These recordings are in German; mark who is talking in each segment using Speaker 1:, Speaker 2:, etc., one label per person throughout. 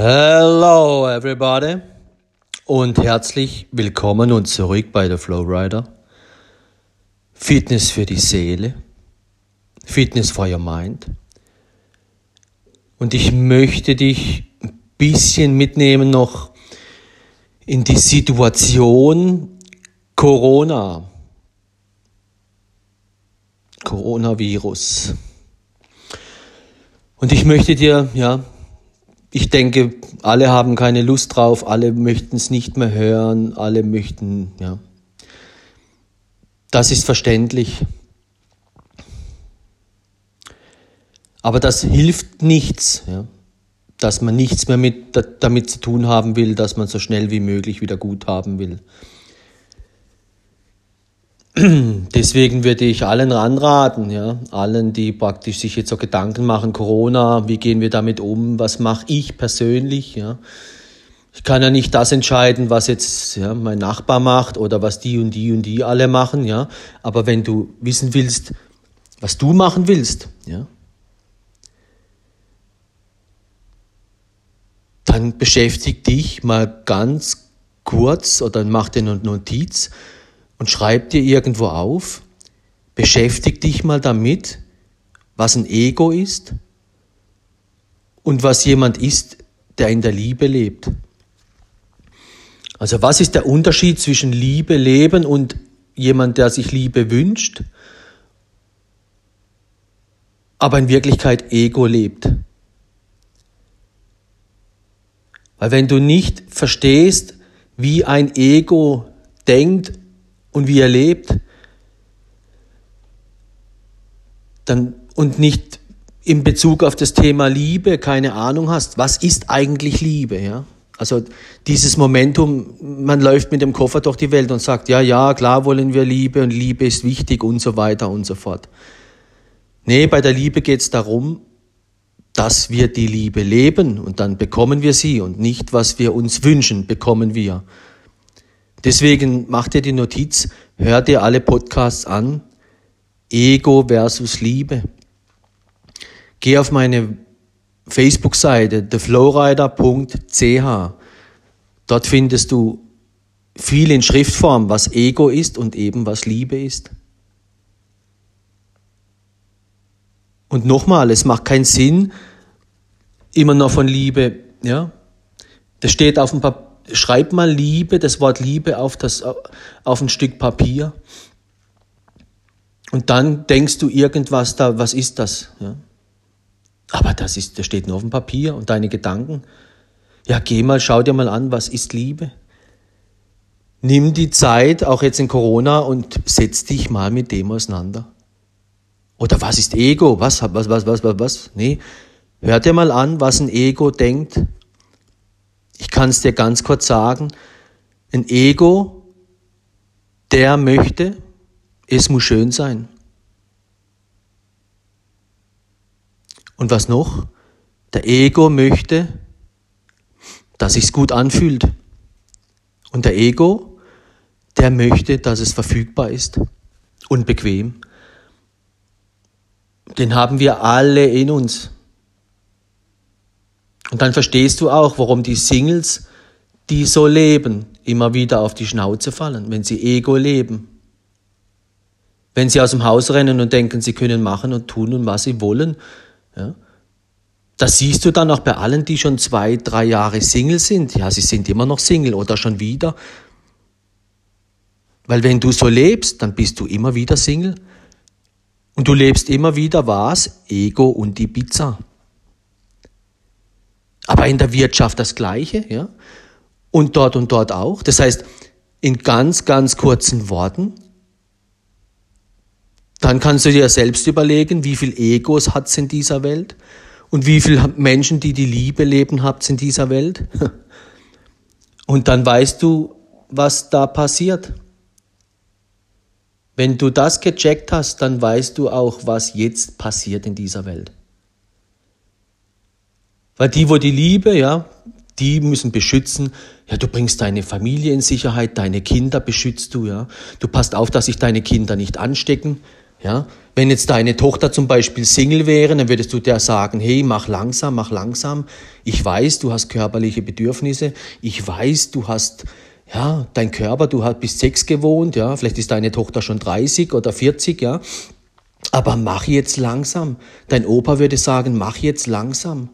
Speaker 1: Hello everybody und herzlich willkommen und zurück bei der Flowrider. Fitness für die Seele, Fitness for your mind. Und ich möchte dich ein bisschen mitnehmen noch in die Situation Corona. Coronavirus. Und ich möchte dir, ja, ich denke, alle haben keine Lust drauf, alle möchten es nicht mehr hören, alle möchten, ja. Das ist verständlich. Aber das hilft nichts, ja. dass man nichts mehr mit, damit zu tun haben will, dass man so schnell wie möglich wieder gut haben will. Deswegen würde ich allen ranraten, ja, allen, die praktisch sich jetzt so Gedanken machen, Corona, wie gehen wir damit um, was mache ich persönlich, ja. Ich kann ja nicht das entscheiden, was jetzt ja, mein Nachbar macht oder was die und die und die alle machen, ja. Aber wenn du wissen willst, was du machen willst, ja, dann beschäftig dich mal ganz kurz oder mach dir eine Notiz, und schreib dir irgendwo auf, beschäftig dich mal damit, was ein Ego ist und was jemand ist, der in der Liebe lebt. Also was ist der Unterschied zwischen Liebe leben und jemand, der sich Liebe wünscht, aber in Wirklichkeit Ego lebt? Weil wenn du nicht verstehst, wie ein Ego denkt und wie er lebt, dann, und nicht in Bezug auf das Thema Liebe keine Ahnung hast, was ist eigentlich Liebe, ja? Also dieses Momentum, man läuft mit dem Koffer durch die Welt und sagt, ja, ja, klar wollen wir Liebe und Liebe ist wichtig und so weiter und so fort. Nee, bei der Liebe geht es darum, dass wir die Liebe leben und dann bekommen wir sie und nicht, was wir uns wünschen, bekommen wir. Deswegen mach dir die Notiz, hör dir alle Podcasts an. Ego versus Liebe. Geh auf meine Facebook-Seite theflowrider.ch. Dort findest du viel in Schriftform, was Ego ist und eben was Liebe ist. Und nochmal, es macht keinen Sinn, immer noch von Liebe, ja. Das steht auf dem Papier schreib mal Liebe, das Wort Liebe auf, das, auf ein Stück Papier. Und dann denkst du irgendwas da, was ist das? Ja? Aber das ist, das steht nur auf dem Papier und deine Gedanken. Ja, geh mal, schau dir mal an, was ist Liebe? Nimm die Zeit, auch jetzt in Corona, und setz dich mal mit dem auseinander. Oder was ist Ego? Was, was, was, was, was, was? Nee. Hör dir mal an, was ein Ego denkt, ich kann es dir ganz kurz sagen, ein Ego, der möchte, es muss schön sein. Und was noch? Der Ego möchte, dass es gut anfühlt. Und der Ego, der möchte, dass es verfügbar ist und bequem. Den haben wir alle in uns. Und dann verstehst du auch, warum die Singles, die so leben, immer wieder auf die Schnauze fallen, wenn sie Ego leben. Wenn sie aus dem Haus rennen und denken, sie können machen und tun und was sie wollen. Ja. Das siehst du dann auch bei allen, die schon zwei, drei Jahre Single sind. Ja, sie sind immer noch Single oder schon wieder. Weil wenn du so lebst, dann bist du immer wieder Single. Und du lebst immer wieder was? Ego und die Pizza. Aber in der Wirtschaft das Gleiche, ja. Und dort und dort auch. Das heißt, in ganz, ganz kurzen Worten, dann kannst du dir selbst überlegen, wie viel Egos hat es in dieser Welt und wie viele Menschen, die die Liebe leben, habt in dieser Welt. Und dann weißt du, was da passiert. Wenn du das gecheckt hast, dann weißt du auch, was jetzt passiert in dieser Welt. Weil die, wo die Liebe, ja, die müssen beschützen. Ja, du bringst deine Familie in Sicherheit, deine Kinder beschützt du, ja. Du passt auf, dass sich deine Kinder nicht anstecken. Ja? Wenn jetzt deine Tochter zum Beispiel Single wäre, dann würdest du der sagen, hey, mach langsam, mach langsam. Ich weiß, du hast körperliche Bedürfnisse. Ich weiß, du hast, ja, dein Körper, du hast bis Sex gewohnt, ja. Vielleicht ist deine Tochter schon 30 oder 40, ja. Aber mach jetzt langsam. Dein Opa würde sagen, mach jetzt langsam.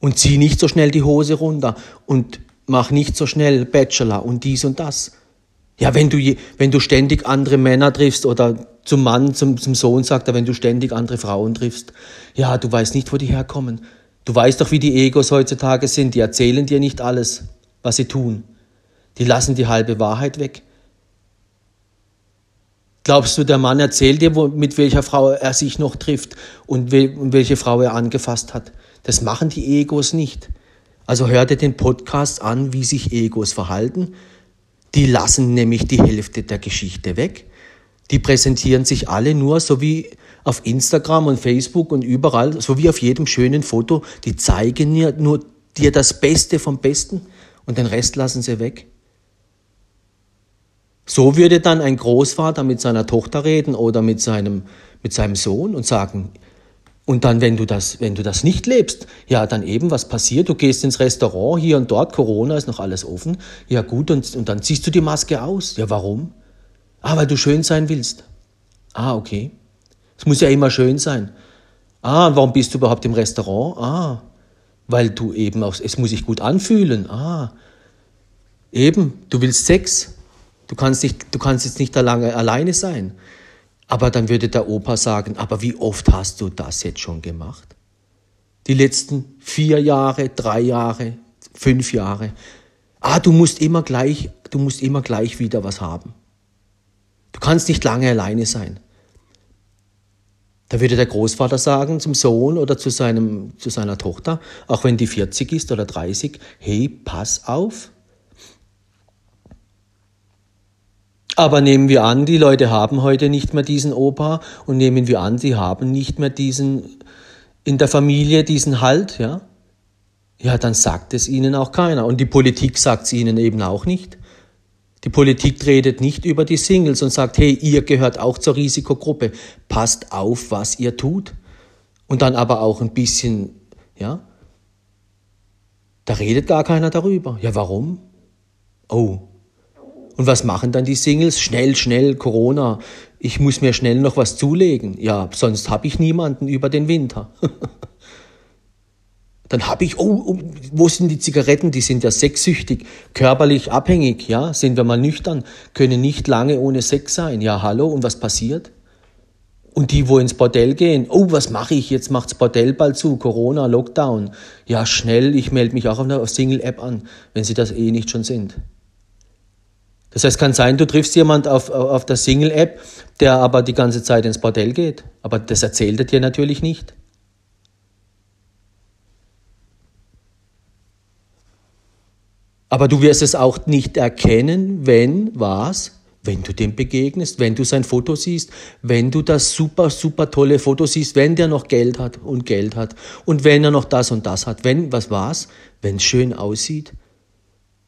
Speaker 1: Und zieh nicht so schnell die Hose runter und mach nicht so schnell Bachelor und dies und das. Ja, wenn du, wenn du ständig andere Männer triffst oder zum Mann, zum, zum Sohn sagt er, wenn du ständig andere Frauen triffst, ja, du weißt nicht, wo die herkommen. Du weißt doch, wie die Egos heutzutage sind. Die erzählen dir nicht alles, was sie tun. Die lassen die halbe Wahrheit weg. Glaubst du, der Mann erzählt dir, wo, mit welcher Frau er sich noch trifft und, we, und welche Frau er angefasst hat? Das machen die Egos nicht. Also hör dir den Podcast an, wie sich Egos verhalten die lassen nämlich die Hälfte der Geschichte weg. Die präsentieren sich alle nur so wie auf Instagram und Facebook und überall, so wie auf jedem schönen Foto. Die zeigen dir nur dir das Beste vom Besten und den Rest lassen sie weg. So würde dann ein Großvater mit seiner Tochter reden oder mit seinem, mit seinem Sohn und sagen, und dann, wenn du das, wenn du das nicht lebst, ja, dann eben, was passiert? Du gehst ins Restaurant, hier und dort, Corona ist noch alles offen. Ja, gut, und, und dann ziehst du die Maske aus. Ja, warum? Ah, weil du schön sein willst. Ah, okay. Es muss ja immer schön sein. Ah, warum bist du überhaupt im Restaurant? Ah, weil du eben auch, es muss sich gut anfühlen. Ah, eben, du willst Sex. Du kannst, nicht, du kannst jetzt nicht alleine sein. Aber dann würde der Opa sagen, aber wie oft hast du das jetzt schon gemacht? Die letzten vier Jahre, drei Jahre, fünf Jahre. Ah, du musst immer gleich, du musst immer gleich wieder was haben. Du kannst nicht lange alleine sein. Da würde der Großvater sagen zum Sohn oder zu, seinem, zu seiner Tochter, auch wenn die 40 ist oder 30, hey, pass auf, Aber nehmen wir an, die Leute haben heute nicht mehr diesen Opa und nehmen wir an, sie haben nicht mehr diesen in der Familie diesen Halt, ja? Ja, dann sagt es ihnen auch keiner. Und die Politik sagt es ihnen eben auch nicht. Die Politik redet nicht über die Singles und sagt, hey, ihr gehört auch zur Risikogruppe. Passt auf, was ihr tut. Und dann aber auch ein bisschen, ja? Da redet gar keiner darüber. Ja, warum? Oh, und was machen dann die Singles? Schnell, schnell, Corona. Ich muss mir schnell noch was zulegen. Ja, sonst habe ich niemanden über den Winter. dann habe ich, oh, oh, wo sind die Zigaretten? Die sind ja sexsüchtig, körperlich abhängig, ja, sind wir mal nüchtern, können nicht lange ohne Sex sein. Ja, hallo, und was passiert? Und die, wo ins Bordell gehen, oh, was mache ich? Jetzt macht's Bordell bald zu, Corona, Lockdown. Ja, schnell, ich melde mich auch auf einer Single-App an, wenn sie das eh nicht schon sind. Das heißt, kann sein, du triffst jemand auf, auf der Single-App, der aber die ganze Zeit ins Bordell geht. Aber das erzählt er dir natürlich nicht. Aber du wirst es auch nicht erkennen, wenn was? Wenn du dem begegnest, wenn du sein Foto siehst, wenn du das super, super tolle Foto siehst, wenn der noch Geld hat und Geld hat und wenn er noch das und das hat, wenn, was war's? Wenn es schön aussieht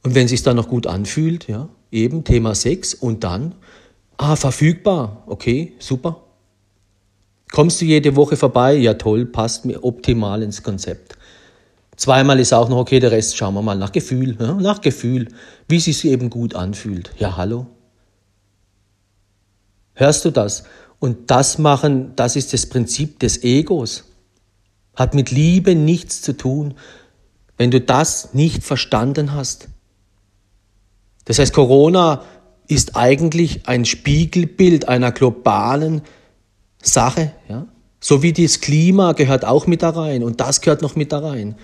Speaker 1: und wenn es sich dann noch gut anfühlt, ja eben Thema Sex und dann, ah, verfügbar, okay, super. Kommst du jede Woche vorbei? Ja, toll, passt mir optimal ins Konzept. Zweimal ist auch noch okay, der Rest schauen wir mal nach Gefühl, ja, nach Gefühl, wie es sich eben gut anfühlt. Ja, hallo. Hörst du das? Und das machen, das ist das Prinzip des Egos. Hat mit Liebe nichts zu tun. Wenn du das nicht verstanden hast, das heißt, Corona ist eigentlich ein Spiegelbild einer globalen Sache. Ja? So wie das Klima gehört auch mit da rein und das gehört noch mit da rein.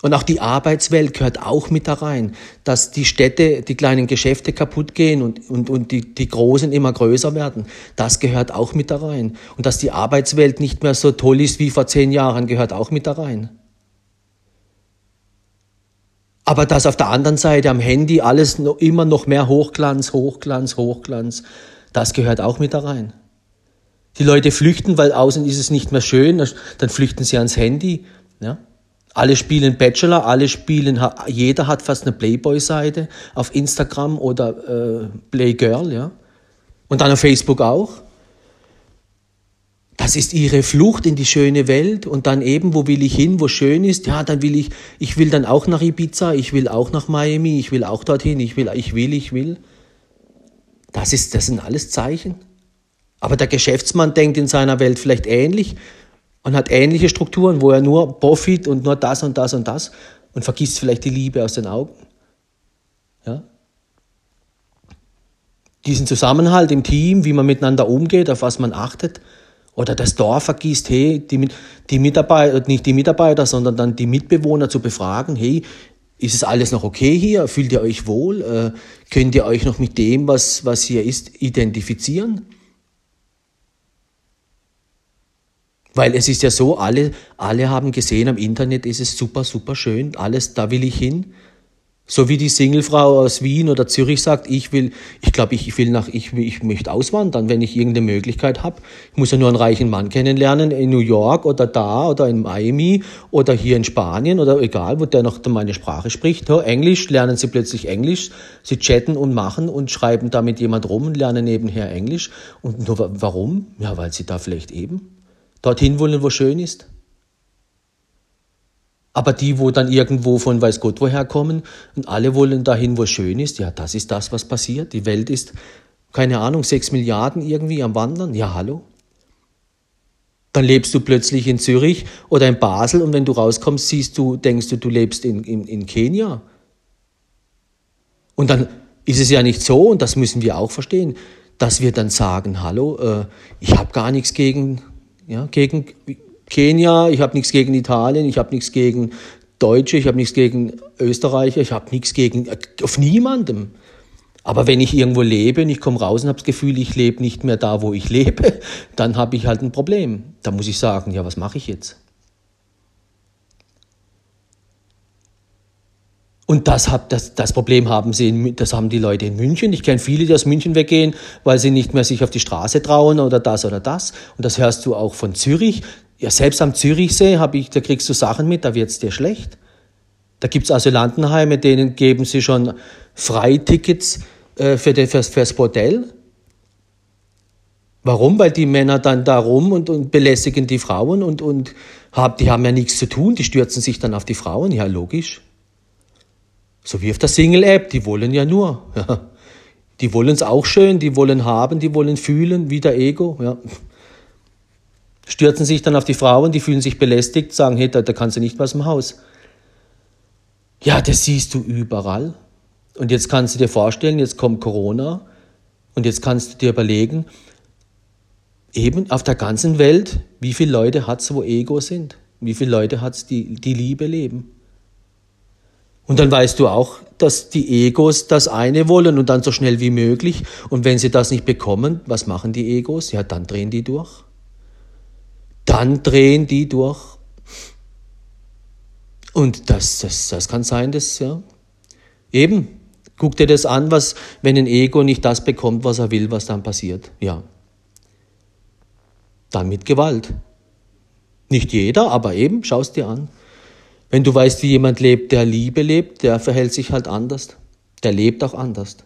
Speaker 1: Und auch die Arbeitswelt gehört auch mit da rein, dass die Städte, die kleinen Geschäfte kaputt gehen und, und, und die, die großen immer größer werden. Das gehört auch mit da rein. Und dass die Arbeitswelt nicht mehr so toll ist wie vor zehn Jahren, gehört auch mit da rein. Aber dass auf der anderen Seite am Handy alles noch, immer noch mehr Hochglanz, Hochglanz, Hochglanz, das gehört auch mit da rein. Die Leute flüchten, weil außen ist es nicht mehr schön, dann flüchten sie ans Handy. Ja? Alle spielen Bachelor, alle spielen, jeder hat fast eine Playboy-Seite auf Instagram oder äh, Playgirl. Ja? Und dann auf Facebook auch. Das ist ihre Flucht in die schöne Welt und dann eben, wo will ich hin, wo schön ist? Ja, dann will ich, ich will dann auch nach Ibiza, ich will auch nach Miami, ich will auch dorthin, ich will, ich will, ich will. Das ist, das sind alles Zeichen. Aber der Geschäftsmann denkt in seiner Welt vielleicht ähnlich und hat ähnliche Strukturen, wo er nur Profit und nur das und das und das und vergisst vielleicht die Liebe aus den Augen. Ja? Diesen Zusammenhalt im Team, wie man miteinander umgeht, auf was man achtet, oder das Dorf vergisst, hey, die, die Mitarbeiter, nicht die Mitarbeiter, sondern dann die Mitbewohner zu befragen, hey, ist es alles noch okay hier? Fühlt ihr euch wohl? Äh, könnt ihr euch noch mit dem, was, was hier ist, identifizieren? Weil es ist ja so, alle, alle haben gesehen, am Internet ist es super, super schön, alles, da will ich hin. So wie die Singlefrau aus Wien oder Zürich sagt, ich will, ich glaube, ich will nach, ich, ich möchte auswandern, wenn ich irgendeine Möglichkeit habe. Ich muss ja nur einen reichen Mann kennenlernen in New York oder da oder in Miami oder hier in Spanien oder egal, wo der noch meine Sprache spricht. Ja, Englisch lernen sie plötzlich Englisch. Sie chatten und machen und schreiben da mit jemand rum und lernen nebenher Englisch. Und nur warum? Ja, weil sie da vielleicht eben dorthin wollen, wo schön ist. Aber die, wo dann irgendwo von weiß Gott woher kommen und alle wollen dahin, wo schön ist, ja, das ist das, was passiert. Die Welt ist, keine Ahnung, sechs Milliarden irgendwie am Wandern. Ja, hallo. Dann lebst du plötzlich in Zürich oder in Basel und wenn du rauskommst, siehst du, denkst du, du lebst in, in, in Kenia. Und dann ist es ja nicht so, und das müssen wir auch verstehen, dass wir dann sagen, hallo, äh, ich habe gar nichts gegen, ja, gegen Kenia, ich habe nichts gegen Italien, ich habe nichts gegen Deutsche, ich habe nichts gegen Österreicher, ich habe nichts gegen äh, auf niemandem. Aber wenn ich irgendwo lebe und ich komme raus und habe das Gefühl, ich lebe nicht mehr da, wo ich lebe, dann habe ich halt ein Problem. Da muss ich sagen, ja, was mache ich jetzt? Und das, hab, das, das Problem haben sie, in, das haben die Leute in München. Ich kenne viele, die aus München weggehen, weil sie nicht mehr sich auf die Straße trauen oder das oder das. Und das hörst du auch von Zürich. Ja, selbst am Zürichsee habe ich, da kriegst du Sachen mit, da wird's dir schlecht. Da gibt's Asylantenheime, denen geben sie schon Freitickets äh, für die, fürs, fürs Bordell. Warum? Weil die Männer dann da rum und, und belästigen die Frauen und, und hab, die haben ja nichts zu tun, die stürzen sich dann auf die Frauen. Ja, logisch. So wie auf der Single-App, die wollen ja nur. Die wollen es auch schön, die wollen haben, die wollen fühlen, wie der Ego. Ja stürzen sich dann auf die Frauen, die fühlen sich belästigt, sagen, hey, da, da kannst du nicht mehr aus dem Haus. Ja, das siehst du überall. Und jetzt kannst du dir vorstellen, jetzt kommt Corona und jetzt kannst du dir überlegen, eben auf der ganzen Welt, wie viele Leute hat es, wo Ego sind? Wie viele Leute hat es, die die Liebe leben? Und dann weißt du auch, dass die Egos das eine wollen und dann so schnell wie möglich. Und wenn sie das nicht bekommen, was machen die Egos? Ja, dann drehen die durch dann drehen die durch. Und das, das, das kann sein, dass, ja, eben, guck dir das an, was, wenn ein Ego nicht das bekommt, was er will, was dann passiert. Ja. Dann mit Gewalt. Nicht jeder, aber eben, schau es dir an. Wenn du weißt, wie jemand lebt, der Liebe lebt, der verhält sich halt anders. Der lebt auch anders.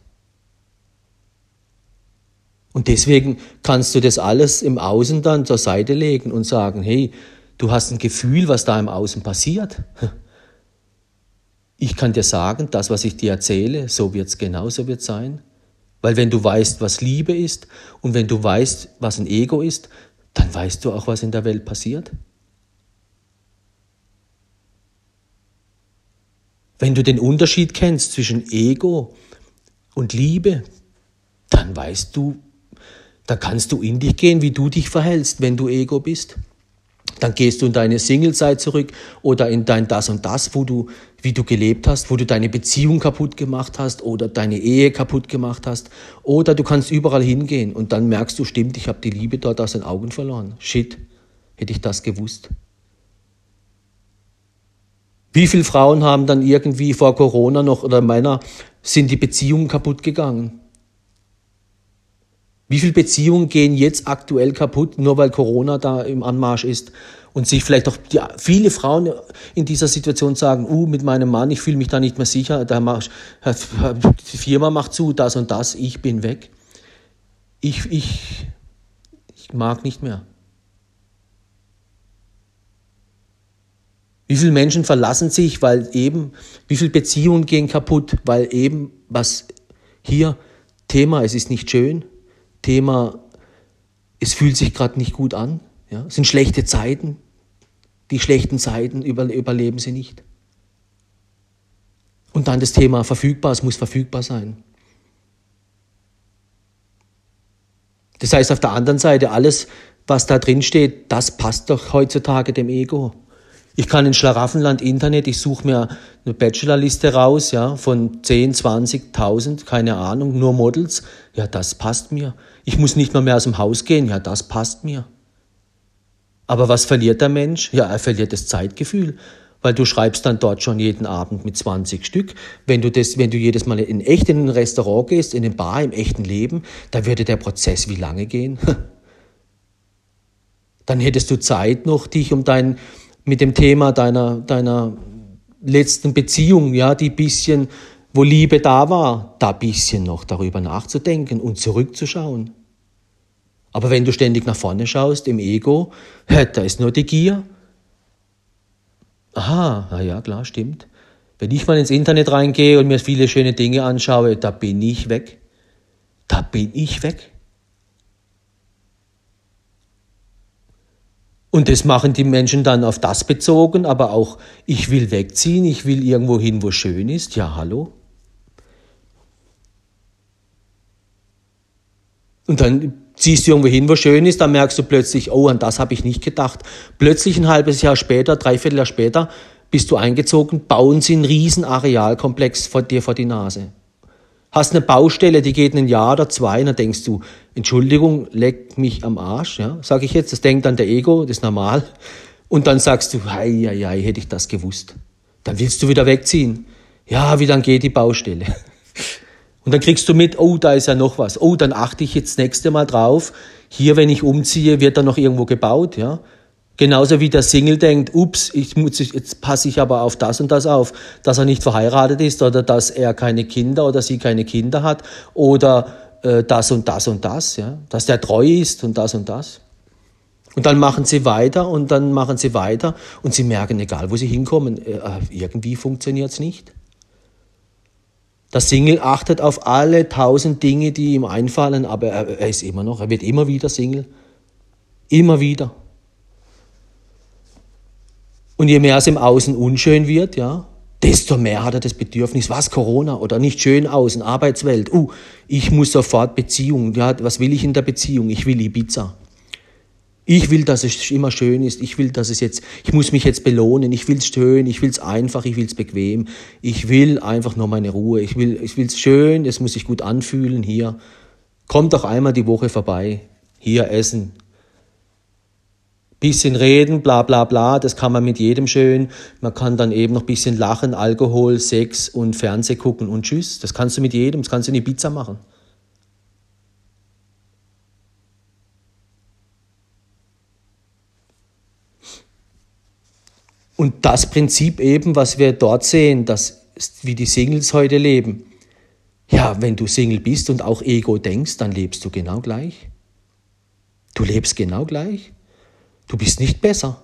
Speaker 1: Und deswegen kannst du das alles im Außen dann zur Seite legen und sagen, hey, du hast ein Gefühl, was da im Außen passiert. Ich kann dir sagen, das, was ich dir erzähle, so wird es genauso wird sein. Weil wenn du weißt, was Liebe ist und wenn du weißt, was ein Ego ist, dann weißt du auch, was in der Welt passiert. Wenn du den Unterschied kennst zwischen Ego und Liebe, dann weißt du, da kannst du in dich gehen, wie du dich verhältst, wenn du Ego bist. Dann gehst du in deine Singlezeit zurück oder in dein das und das, wo du, wie du gelebt hast, wo du deine Beziehung kaputt gemacht hast oder deine Ehe kaputt gemacht hast. Oder du kannst überall hingehen und dann merkst du, stimmt, ich habe die Liebe dort aus den Augen verloren. Shit, hätte ich das gewusst. Wie viele Frauen haben dann irgendwie vor Corona noch oder Männer sind die Beziehungen kaputt gegangen? Wie viele Beziehungen gehen jetzt aktuell kaputt, nur weil Corona da im Anmarsch ist? Und sich vielleicht auch die, viele Frauen in dieser Situation sagen, uh, mit meinem Mann, ich fühle mich da nicht mehr sicher, da mach, die Firma macht zu, das und das, ich bin weg. ich, ich, ich mag nicht mehr. Wie viele Menschen verlassen sich, weil eben, wie viele Beziehungen gehen kaputt, weil eben, was hier Thema, es ist nicht schön, Thema, es fühlt sich gerade nicht gut an, ja, es sind schlechte Zeiten, die schlechten Zeiten über, überleben sie nicht. Und dann das Thema verfügbar, es muss verfügbar sein. Das heißt auf der anderen Seite, alles, was da drin steht, das passt doch heutzutage dem Ego. Ich kann in Schlaraffenland Internet, ich suche mir eine Bachelorliste raus, ja, von 10, 20.000, keine Ahnung, nur Models. Ja, das passt mir. Ich muss nicht mal mehr aus dem Haus gehen. Ja, das passt mir. Aber was verliert der Mensch? Ja, er verliert das Zeitgefühl, weil du schreibst dann dort schon jeden Abend mit 20 Stück. Wenn du das, wenn du jedes Mal in echt in ein Restaurant gehst, in eine Bar, im echten Leben, da würde der Prozess wie lange gehen? dann hättest du Zeit noch, dich um dein, mit dem Thema deiner, deiner letzten Beziehung, ja, die bisschen, wo Liebe da war, da bisschen noch darüber nachzudenken und zurückzuschauen. Aber wenn du ständig nach vorne schaust, im Ego, da ist nur die Gier. Aha, na ja, klar, stimmt. Wenn ich mal ins Internet reingehe und mir viele schöne Dinge anschaue, da bin ich weg. Da bin ich weg. Und das machen die Menschen dann auf das bezogen, aber auch, ich will wegziehen, ich will irgendwo hin, wo schön ist. Ja, hallo? Und dann ziehst du irgendwo hin, wo schön ist, dann merkst du plötzlich, oh, an das habe ich nicht gedacht. Plötzlich ein halbes Jahr später, dreiviertel Jahr später, bist du eingezogen, bauen sie einen riesen Arealkomplex vor dir vor die Nase hast eine Baustelle, die geht ein Jahr oder zwei, dann denkst du, Entschuldigung, leck mich am Arsch, ja, sage ich jetzt, das denkt dann der Ego, das ist normal. Und dann sagst du, hei, hei, hei, hätte ich das gewusst. Dann willst du wieder wegziehen. Ja, wie dann geht die Baustelle? Und dann kriegst du mit, oh, da ist ja noch was. Oh, dann achte ich jetzt nächste Mal drauf. Hier, wenn ich umziehe, wird da noch irgendwo gebaut, ja. Genauso wie der Single denkt, ups, ich muss, jetzt passe ich aber auf das und das auf, dass er nicht verheiratet ist oder dass er keine Kinder oder sie keine Kinder hat oder äh, das und das und das, ja, dass der treu ist und das und das. Und dann machen sie weiter und dann machen sie weiter und sie merken, egal wo sie hinkommen, äh, irgendwie funktioniert es nicht. Der Single achtet auf alle tausend Dinge, die ihm einfallen, aber er, er ist immer noch, er wird immer wieder Single. Immer wieder. Und je mehr es im Außen unschön wird, ja, desto mehr hat er das Bedürfnis, was Corona oder nicht schön außen, Arbeitswelt. Uh, ich muss sofort Beziehung. Ja, was will ich in der Beziehung? Ich will Ibiza. Ich will, dass es immer schön ist. Ich will, dass es jetzt, ich muss mich jetzt belohnen. Ich will es schön. Ich will es einfach. Ich will es bequem. Ich will einfach nur meine Ruhe. Ich will, ich schön. Es muss sich gut anfühlen hier. Kommt doch einmal die Woche vorbei. Hier essen bisschen reden, bla bla bla, das kann man mit jedem schön. Man kann dann eben noch bisschen lachen, Alkohol, Sex und Fernseh gucken und tschüss. Das kannst du mit jedem, das kannst du in die Pizza machen. Und das Prinzip eben, was wir dort sehen, das wie die Singles heute leben. Ja, wenn du Single bist und auch Ego denkst, dann lebst du genau gleich. Du lebst genau gleich. Du bist nicht besser.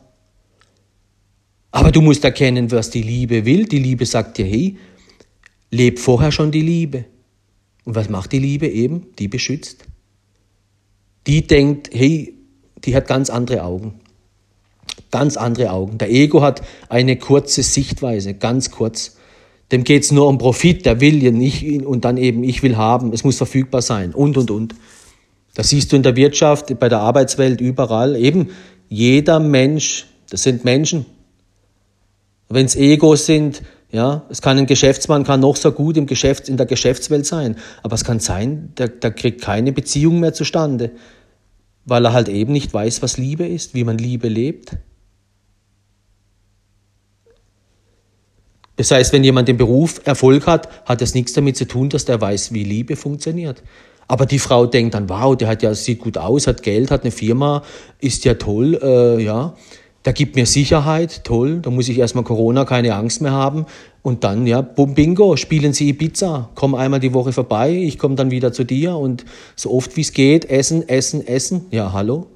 Speaker 1: Aber du musst erkennen, was die Liebe will. Die Liebe sagt dir, hey, leb vorher schon die Liebe. Und was macht die Liebe eben? Die beschützt. Die denkt, hey, die hat ganz andere Augen. Ganz andere Augen. Der Ego hat eine kurze Sichtweise, ganz kurz. Dem geht es nur um Profit, der will ja nicht und dann eben, ich will haben, es muss verfügbar sein und, und, und. Das siehst du in der Wirtschaft, bei der Arbeitswelt, überall. Eben, jeder Mensch, das sind Menschen. Wenn es Egos sind, ja, es kann ein Geschäftsmann kann noch so gut im Geschäft, in der Geschäftswelt sein, aber es kann sein, der, der kriegt keine Beziehung mehr zustande, weil er halt eben nicht weiß, was Liebe ist, wie man Liebe lebt. Das heißt, wenn jemand im Beruf Erfolg hat, hat es nichts damit zu tun, dass der weiß, wie Liebe funktioniert. Aber die Frau denkt dann, wow, der hat ja, sieht gut aus, hat Geld, hat eine Firma, ist ja toll, äh, ja. der gibt mir Sicherheit, toll, da muss ich erstmal Corona keine Angst mehr haben. Und dann, ja, bum, bingo, spielen Sie Ibiza, komm einmal die Woche vorbei, ich komme dann wieder zu dir und so oft wie es geht, essen, essen, essen. Ja, hallo?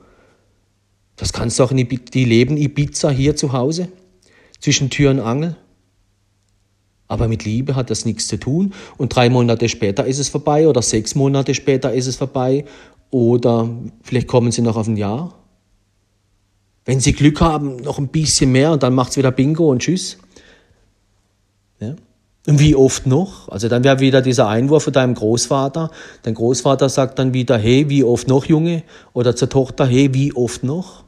Speaker 1: Das kannst du auch in Ibiza, die leben Ibiza hier zu Hause, zwischen Tür und Angel. Aber mit Liebe hat das nichts zu tun. Und drei Monate später ist es vorbei oder sechs Monate später ist es vorbei oder vielleicht kommen sie noch auf ein Jahr. Wenn sie Glück haben, noch ein bisschen mehr und dann macht es wieder Bingo und Tschüss. Ja. Und wie oft noch? Also dann wäre wieder dieser Einwurf von deinem Großvater. Dein Großvater sagt dann wieder, hey, wie oft noch, Junge? Oder zur Tochter, hey, wie oft noch?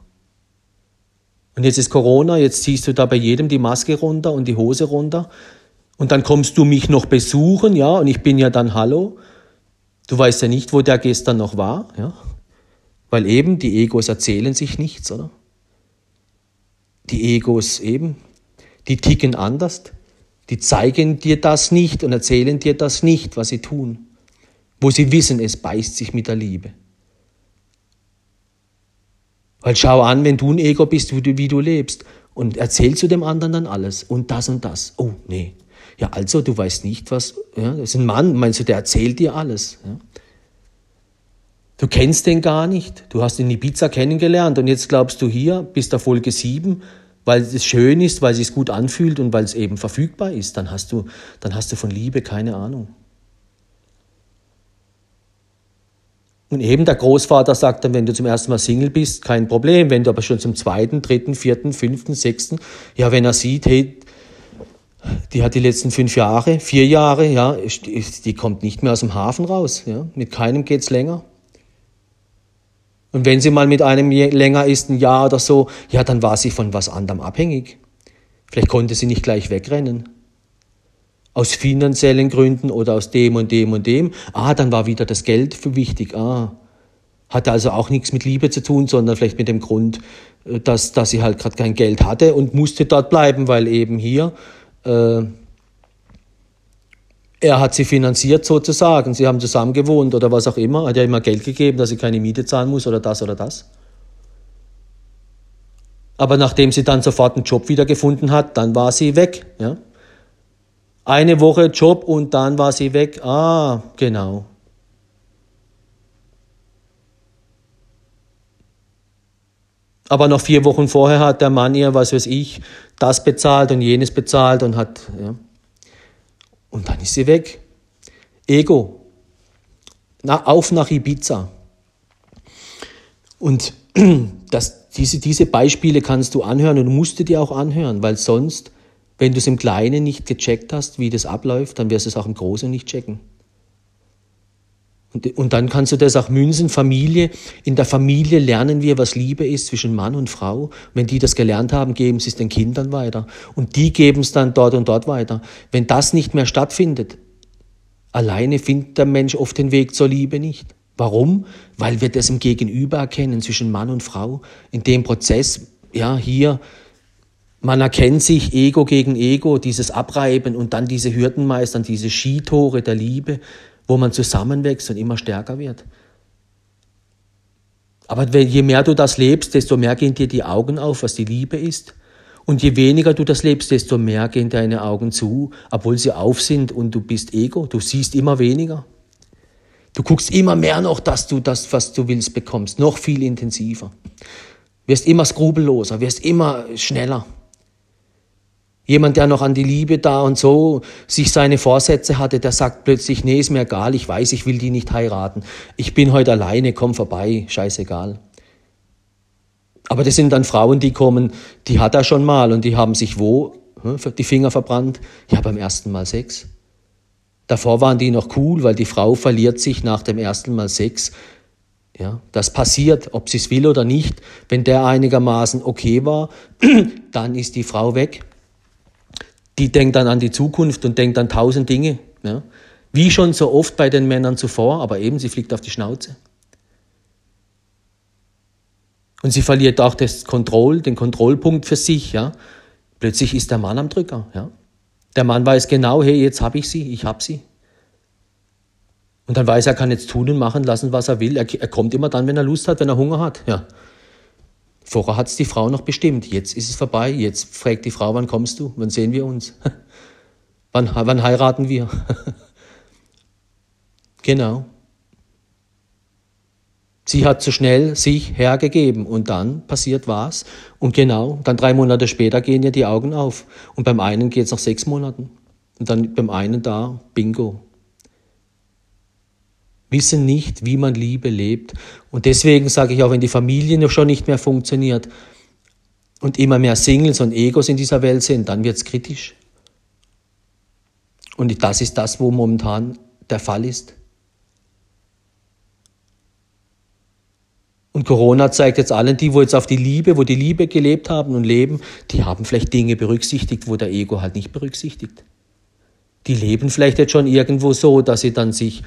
Speaker 1: Und jetzt ist Corona, jetzt ziehst du da bei jedem die Maske runter und die Hose runter. Und dann kommst du mich noch besuchen, ja, und ich bin ja dann Hallo. Du weißt ja nicht, wo der gestern noch war, ja. Weil eben die Egos erzählen sich nichts, oder? Die Egos eben, die ticken anders. Die zeigen dir das nicht und erzählen dir das nicht, was sie tun. Wo sie wissen, es beißt sich mit der Liebe. Weil schau an, wenn du ein Ego bist, wie du, wie du lebst und erzählst du dem anderen dann alles und das und das. Oh, nee. Ja, also, du weißt nicht, was, ja, das ist ein Mann, meinst du, der erzählt dir alles. Ja. Du kennst den gar nicht. Du hast ihn in Ibiza kennengelernt und jetzt glaubst du hier, bist der Folge 7, weil es schön ist, weil es sich gut anfühlt und weil es eben verfügbar ist. Dann hast du, dann hast du von Liebe keine Ahnung. Und eben der Großvater sagt dann, wenn du zum ersten Mal Single bist, kein Problem. Wenn du aber schon zum zweiten, dritten, vierten, fünften, sechsten, ja, wenn er sieht, hey, die hat die letzten fünf Jahre, vier Jahre, ja, die kommt nicht mehr aus dem Hafen raus. Ja. Mit keinem geht's länger. Und wenn sie mal mit einem länger ist, ein Jahr oder so, ja, dann war sie von was anderem abhängig. Vielleicht konnte sie nicht gleich wegrennen. Aus finanziellen Gründen oder aus dem und dem und dem. Ah, dann war wieder das Geld für wichtig. Ah, hatte also auch nichts mit Liebe zu tun, sondern vielleicht mit dem Grund, äh, dass, dass sie halt gerade kein Geld hatte und musste dort bleiben, weil eben hier äh, er hat sie finanziert sozusagen. Sie haben zusammen gewohnt oder was auch immer. Hat ja immer Geld gegeben, dass sie keine Miete zahlen muss oder das oder das. Aber nachdem sie dann sofort einen Job wieder gefunden hat, dann war sie weg. Ja? Eine Woche Job und dann war sie weg. Ah, genau. Aber noch vier Wochen vorher hat der Mann ihr, was weiß ich, das bezahlt und jenes bezahlt und hat. Ja. Und dann ist sie weg. Ego. Na, auf nach Ibiza. Und das, diese, diese Beispiele kannst du anhören und musst du dir auch anhören, weil sonst, wenn du es im Kleinen nicht gecheckt hast, wie das abläuft, dann wirst du es auch im Großen nicht checken. Und, und dann kannst du das auch münzen, Familie. In der Familie lernen wir, was Liebe ist zwischen Mann und Frau. Wenn die das gelernt haben, geben sie es den Kindern weiter. Und die geben es dann dort und dort weiter. Wenn das nicht mehr stattfindet, alleine findet der Mensch oft den Weg zur Liebe nicht. Warum? Weil wir das im Gegenüber erkennen zwischen Mann und Frau. In dem Prozess, ja, hier, man erkennt sich Ego gegen Ego, dieses Abreiben und dann diese Hürden meistern, diese Skitore der Liebe wo man zusammenwächst und immer stärker wird. Aber je mehr du das lebst, desto mehr gehen dir die Augen auf, was die Liebe ist. Und je weniger du das lebst, desto mehr gehen deine Augen zu, obwohl sie auf sind und du bist Ego. Du siehst immer weniger. Du guckst immer mehr noch, dass du das, was du willst, bekommst. Noch viel intensiver. Wirst immer skrupelloser, wirst immer schneller. Jemand, der noch an die Liebe da und so sich seine Vorsätze hatte, der sagt plötzlich, nee, ist mir egal, ich weiß, ich will die nicht heiraten. Ich bin heute alleine, komm vorbei, scheißegal. Aber das sind dann Frauen, die kommen, die hat er schon mal und die haben sich wo hm, die Finger verbrannt? Ja, beim ersten Mal Sex. Davor waren die noch cool, weil die Frau verliert sich nach dem ersten Mal Sex. Ja, das passiert, ob sie es will oder nicht. Wenn der einigermaßen okay war, dann ist die Frau weg die denkt dann an die Zukunft und denkt an tausend Dinge. Ja. Wie schon so oft bei den Männern zuvor, aber eben, sie fliegt auf die Schnauze. Und sie verliert auch das Kontroll, den Kontrollpunkt für sich. Ja. Plötzlich ist der Mann am Drücker. Ja. Der Mann weiß genau, hey, jetzt habe ich sie, ich habe sie. Und dann weiß er, er kann jetzt tun und machen lassen, was er will. Er, er, kommt immer dann, wenn er Lust hat, wenn er Hunger hat. Ja. Vorher hat es die Frau noch bestimmt. Jetzt ist es vorbei. Jetzt fragt die Frau, wann kommst du? Wann sehen wir uns? wann, wann heiraten wir? genau. Sie hat zu schnell sich hergegeben und dann passiert was. Und genau, dann drei Monate später gehen ihr die Augen auf. Und beim einen geht es nach sechs Monaten. Und dann beim einen da, bingo. Wissen nicht, wie man Liebe lebt. Und deswegen sage ich auch, wenn die Familie schon nicht mehr funktioniert und immer mehr Singles und Egos in dieser Welt sind, dann wird es kritisch. Und das ist das, wo momentan der Fall ist. Und Corona zeigt jetzt allen, die, wo jetzt auf die Liebe, wo die Liebe gelebt haben und leben, die haben vielleicht Dinge berücksichtigt, wo der Ego halt nicht berücksichtigt. Die leben vielleicht jetzt schon irgendwo so, dass sie dann sich,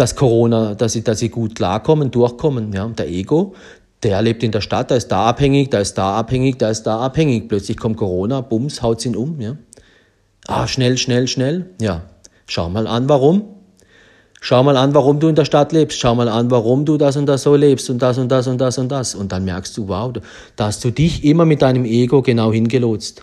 Speaker 1: dass Corona, dass sie, dass sie gut klarkommen, durchkommen. Ja, der Ego, der lebt in der Stadt, der ist da abhängig, der ist da abhängig, der ist da abhängig. Plötzlich kommt Corona, bums, haut ihn um. Ja. Ah, schnell, schnell, schnell. Ja, schau mal an, warum. Schau mal an, warum du in der Stadt lebst. Schau mal an, warum du das und das so lebst und das und das und das und das. Und dann merkst du, wow, da hast du dich immer mit deinem Ego genau hingelotst.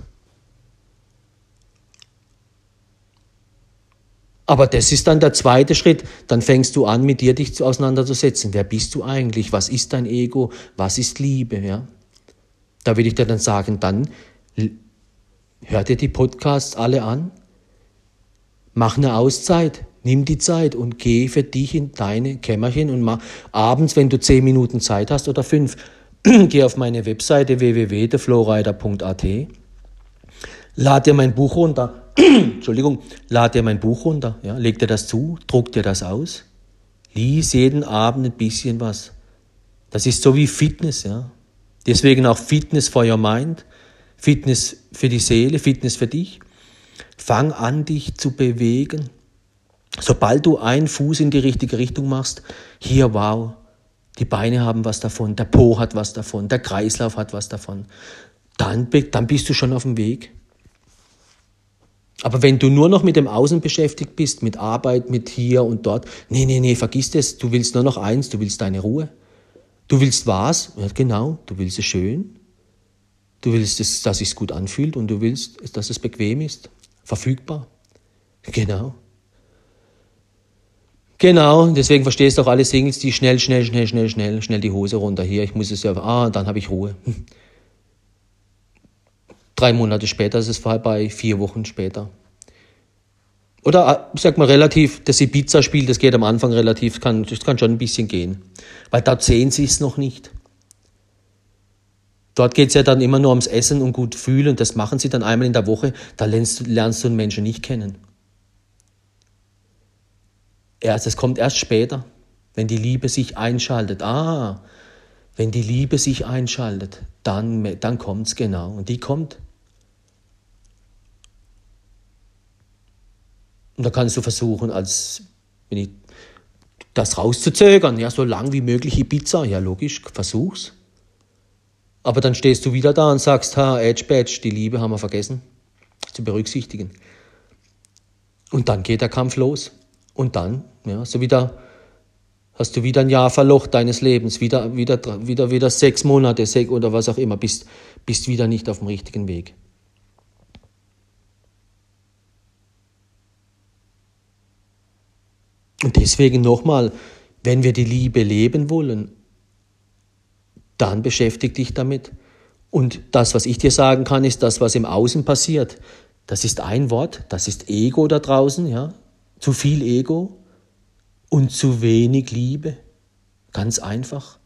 Speaker 1: Aber das ist dann der zweite Schritt. Dann fängst du an, mit dir dich auseinanderzusetzen. Wer bist du eigentlich? Was ist dein Ego? Was ist Liebe? Ja? Da würde ich dir dann sagen, dann hör dir die Podcasts alle an. Mach eine Auszeit. Nimm die Zeit und geh für dich in deine Kämmerchen und mach abends, wenn du zehn Minuten Zeit hast oder fünf, geh auf meine Webseite www.theflowrider.at, lad dir mein Buch runter, Entschuldigung, lad dir mein Buch runter, ja, leg dir das zu, druck dir das aus, lies jeden Abend ein bisschen was. Das ist so wie Fitness, ja. Deswegen auch Fitness for your mind, Fitness für die Seele, Fitness für dich. Fang an, dich zu bewegen. Sobald du einen Fuß in die richtige Richtung machst, hier, wow, die Beine haben was davon, der Po hat was davon, der Kreislauf hat was davon, dann, dann bist du schon auf dem Weg. Aber wenn du nur noch mit dem Außen beschäftigt bist, mit Arbeit, mit hier und dort, nee, nee, nee, vergiss das, du willst nur noch eins, du willst deine Ruhe. Du willst was? Ja, genau, du willst es schön. Du willst, es, dass es gut anfühlt und du willst, dass es bequem ist, verfügbar. Genau. Genau, deswegen verstehst du auch alle Singles, die schnell, schnell, schnell, schnell, schnell, schnell die Hose runter. Hier, ich muss es ja, ah, dann habe ich Ruhe. Drei Monate später ist es vorbei, vier Wochen später. Oder äh, sag mal relativ, das Ibiza-Spiel, das geht am Anfang relativ, kann, das kann schon ein bisschen gehen. Weil da sehen sie es noch nicht. Dort geht es ja dann immer nur ums Essen und gut fühlen. Das machen sie dann einmal in der Woche. Da lernst, lernst du einen Menschen nicht kennen. Erst, es kommt erst später, wenn die Liebe sich einschaltet. Ah, wenn die Liebe sich einschaltet, dann, dann kommt es genau. Und die kommt. Und da kannst du versuchen, als wenn ich das rauszuzögern, ja, so lang wie möglich Ibiza, ja logisch, versuch's. Aber dann stehst du wieder da und sagst, ha, Edge Badge, die Liebe haben wir vergessen zu berücksichtigen. Und dann geht der Kampf los. Und dann, ja, so wieder, hast du wieder ein Jahr verlocht deines Lebens, wieder, wieder, wieder, wieder sechs Monate sechs, oder was auch immer, bist, bist wieder nicht auf dem richtigen Weg. Und deswegen nochmal, wenn wir die Liebe leben wollen, dann beschäftige dich damit. Und das, was ich dir sagen kann, ist das, was im Außen passiert. Das ist ein Wort, das ist Ego da draußen, ja zu viel Ego und zu wenig Liebe. Ganz einfach.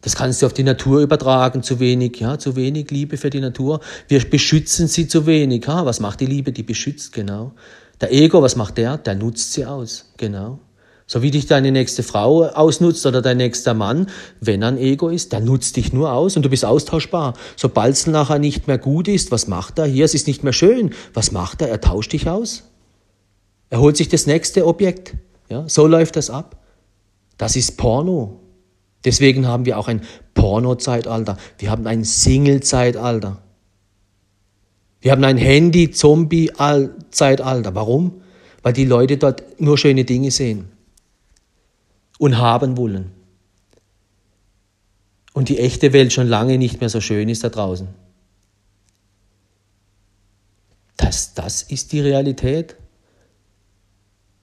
Speaker 1: Das kannst du auf die Natur übertragen, zu wenig, ja, zu wenig Liebe für die Natur. Wir beschützen sie zu wenig. Ha, was macht die Liebe? Die beschützt, genau. Der Ego, was macht der? Der nutzt sie aus, genau. So wie dich deine nächste Frau ausnutzt oder dein nächster Mann, wenn er ein Ego ist, der nutzt dich nur aus und du bist austauschbar. Sobald es nachher nicht mehr gut ist, was macht er? Hier, es ist nicht mehr schön. Was macht er? Er tauscht dich aus. Er holt sich das nächste Objekt. Ja, so läuft das ab. Das ist Porno. Deswegen haben wir auch ein Porno-Zeitalter. Wir haben ein Single-Zeitalter. Wir haben ein Handy-Zombie-Zeitalter. Warum? Weil die Leute dort nur schöne Dinge sehen und haben wollen. und die echte Welt schon lange nicht mehr so schön ist da draußen. Das, das ist die Realität.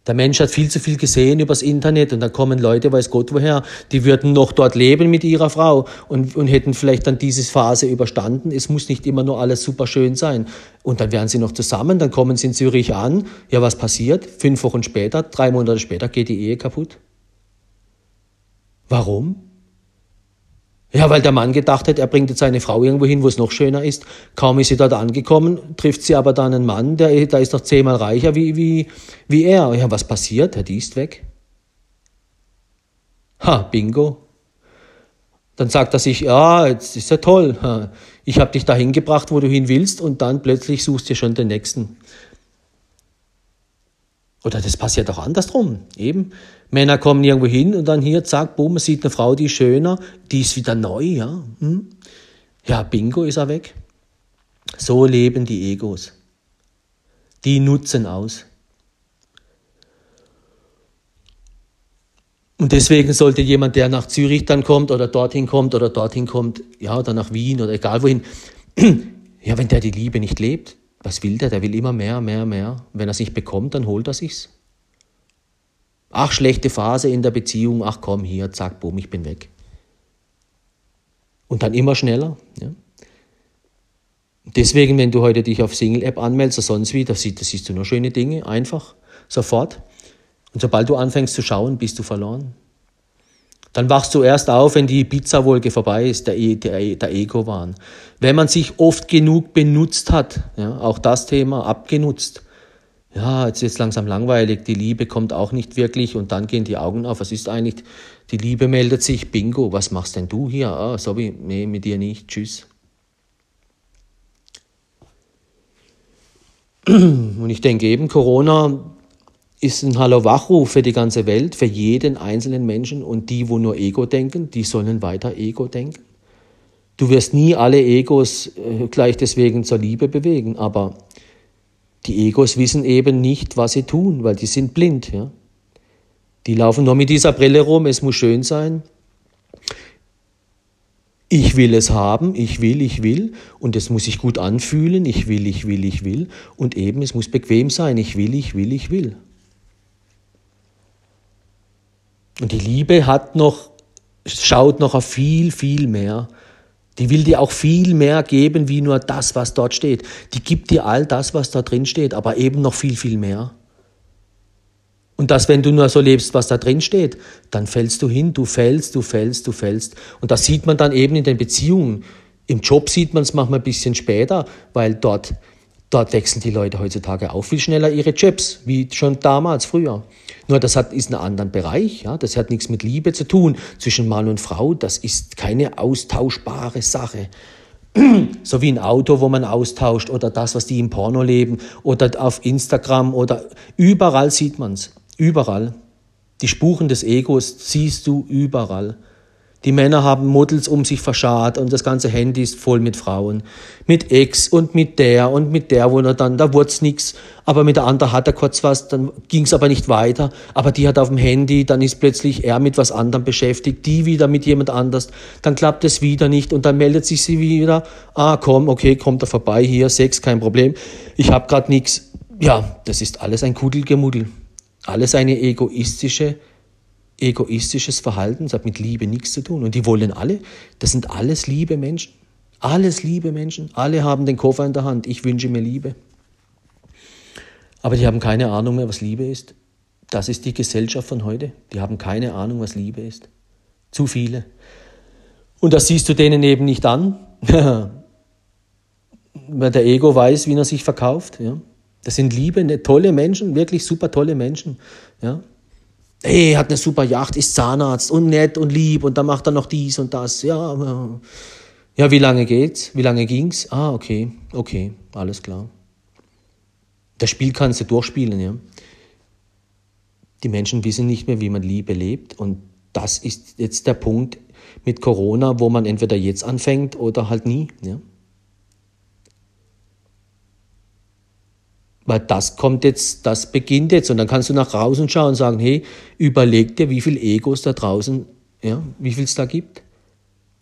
Speaker 1: Der Mensch hat viel zu viel gesehen übers Internet und dann kommen Leute, weiß Gott woher, die würden noch dort leben mit ihrer Frau und, und hätten vielleicht dann diese Phase überstanden. Es muss nicht immer nur alles super schön sein. Und dann wären sie noch zusammen, dann kommen sie in Zürich an. Ja, was passiert? Fünf Wochen später, drei Monate später geht die Ehe kaputt. Warum? Ja, weil der Mann gedacht hat, er bringt jetzt seine Frau irgendwo hin, wo es noch schöner ist. Kaum ist sie dort angekommen, trifft sie aber dann einen Mann, der, der ist doch zehnmal reicher wie, wie, wie er. Ja, was passiert? Die ist weg. Ha, bingo. Dann sagt er sich, ja, jetzt ist ja toll. Ich habe dich dahin gebracht, wo du hin willst, und dann plötzlich suchst du schon den nächsten. Oder das passiert auch andersrum. Eben, Männer kommen irgendwo hin und dann hier, zack, man sieht eine Frau, die ist schöner, die ist wieder neu, ja. Hm? Ja, bingo ist er weg. So leben die Egos. Die nutzen aus. Und deswegen sollte jemand, der nach Zürich dann kommt oder dorthin kommt oder dorthin kommt, ja, oder nach Wien oder egal wohin, ja, wenn der die Liebe nicht lebt, was will der? Der will immer mehr, mehr, mehr. Wenn er es nicht bekommt, dann holt er sich's. Ach, schlechte Phase in der Beziehung, ach komm hier, zack, boom, ich bin weg. Und dann immer schneller. Ja. Deswegen, wenn du heute dich auf Single-App anmeldest oder sonst wie, da siehst, da siehst du nur schöne Dinge, einfach, sofort. Und sobald du anfängst zu schauen, bist du verloren. Dann wachst du erst auf, wenn die Pizzawolke vorbei ist, der, e, der, der Ego-Wahn. Wenn man sich oft genug benutzt hat, ja, auch das Thema abgenutzt, ja, jetzt ist es langsam langweilig, die Liebe kommt auch nicht wirklich und dann gehen die Augen auf. Was ist eigentlich? Die Liebe meldet sich, bingo, was machst denn du hier? Ah, sorry, nee, mit dir nicht, tschüss. Und ich denke eben, Corona ist ein Hallo-Wachruf für die ganze Welt, für jeden einzelnen Menschen. Und die, wo nur Ego denken, die sollen weiter Ego denken. Du wirst nie alle Egos äh, gleich deswegen zur Liebe bewegen, aber die Egos wissen eben nicht, was sie tun, weil die sind blind. Ja? Die laufen nur mit dieser Brille rum, es muss schön sein. Ich will es haben, ich will, ich will, und es muss sich gut anfühlen, ich will, ich will, ich will, und eben es muss bequem sein, ich will, ich will, ich will. Und die Liebe hat noch, schaut noch auf viel, viel mehr. Die will dir auch viel mehr geben, wie nur das, was dort steht. Die gibt dir all das, was da drin steht, aber eben noch viel, viel mehr. Und das, wenn du nur so lebst, was da drin steht, dann fällst du hin, du fällst, du fällst, du fällst. Und das sieht man dann eben in den Beziehungen. Im Job sieht man es manchmal ein bisschen später, weil dort Dort wechseln die Leute heutzutage auch viel schneller ihre Jobs, wie schon damals, früher. Nur das hat, ist ein anderer Bereich. Ja? Das hat nichts mit Liebe zu tun zwischen Mann und Frau. Das ist keine austauschbare Sache. so wie ein Auto, wo man austauscht oder das, was die im Porno leben oder auf Instagram oder überall sieht man es. Überall. Die Spuren des Egos siehst du überall. Die Männer haben Models um sich verscharrt und das ganze Handy ist voll mit Frauen. Mit Ex und mit der und mit der, wo er dann, da wurd's nix. Aber mit der anderen hat er kurz was, dann ging's aber nicht weiter. Aber die hat auf dem Handy, dann ist plötzlich er mit was anderem beschäftigt, die wieder mit jemand anders. Dann klappt es wieder nicht und dann meldet sich sie wieder. Ah, komm, okay, kommt er vorbei, hier, Sex, kein Problem. Ich hab grad nix. Ja, das ist alles ein Kudelgemuddel. Alles eine egoistische egoistisches Verhalten, das hat mit Liebe nichts zu tun. Und die wollen alle, das sind alles liebe Menschen. Alles liebe Menschen. Alle haben den Koffer in der Hand. Ich wünsche mir Liebe. Aber die haben keine Ahnung mehr, was Liebe ist. Das ist die Gesellschaft von heute. Die haben keine Ahnung, was Liebe ist. Zu viele. Und das siehst du denen eben nicht an, weil der Ego weiß, wie er sich verkauft. Ja. Das sind liebe, tolle Menschen, wirklich super tolle Menschen. Ja hey, hat eine super Yacht, ist Zahnarzt und nett und lieb und dann macht er noch dies und das. Ja, ja, wie lange geht's? Wie lange ging's? Ah, okay, okay, alles klar. Das Spiel kannst du durchspielen, ja. Die Menschen wissen nicht mehr, wie man Liebe lebt und das ist jetzt der Punkt mit Corona, wo man entweder jetzt anfängt oder halt nie, ja. Weil das kommt jetzt, das beginnt jetzt. Und dann kannst du nach draußen schauen und sagen, hey, überleg dir, wie viel Egos da draußen, ja, wie viel es da gibt.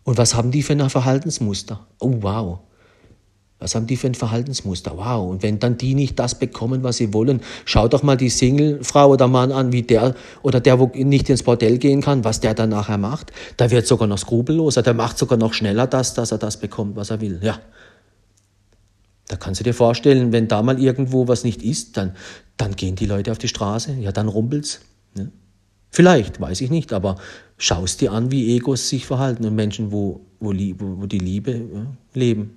Speaker 1: Und was haben die für ein Verhaltensmuster? Oh, wow. Was haben die für ein Verhaltensmuster? Wow. Und wenn dann die nicht das bekommen, was sie wollen, schau doch mal die Single-Frau oder Mann an, wie der oder der, wo nicht ins Bordell gehen kann, was der dann nachher macht. Da wird sogar noch skrupelloser, der macht sogar noch schneller das, dass er das bekommt, was er will. Ja. Da kannst du dir vorstellen, wenn da mal irgendwo was nicht ist, dann, dann gehen die Leute auf die Straße, ja, dann rumpelt's. Ne? Vielleicht, weiß ich nicht, aber schaust dir an, wie Egos sich verhalten und Menschen, wo, wo, wo die Liebe ja, leben.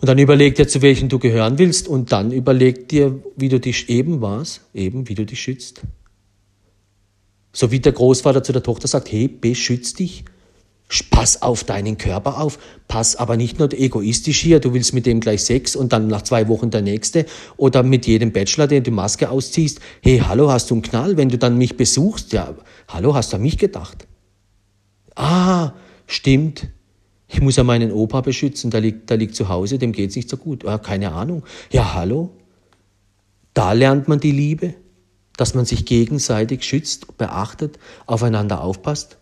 Speaker 1: Und dann überleg dir, zu welchen du gehören willst und dann überleg dir, wie du dich eben warst, eben wie du dich schützt. So wie der Großvater zu der Tochter sagt, hey, beschütz dich. Pass auf deinen Körper auf. Pass aber nicht nur egoistisch hier, du willst mit dem gleich Sex und dann nach zwei Wochen der nächste oder mit jedem Bachelor, den du Maske ausziehst. Hey, hallo, hast du einen Knall? Wenn du dann mich besuchst, ja, hallo, hast du an mich gedacht? Ah, stimmt. Ich muss ja meinen Opa beschützen, der liegt, der liegt zu Hause, dem geht's nicht so gut. Ja, keine Ahnung. Ja, hallo? Da lernt man die Liebe, dass man sich gegenseitig schützt, beachtet, aufeinander aufpasst.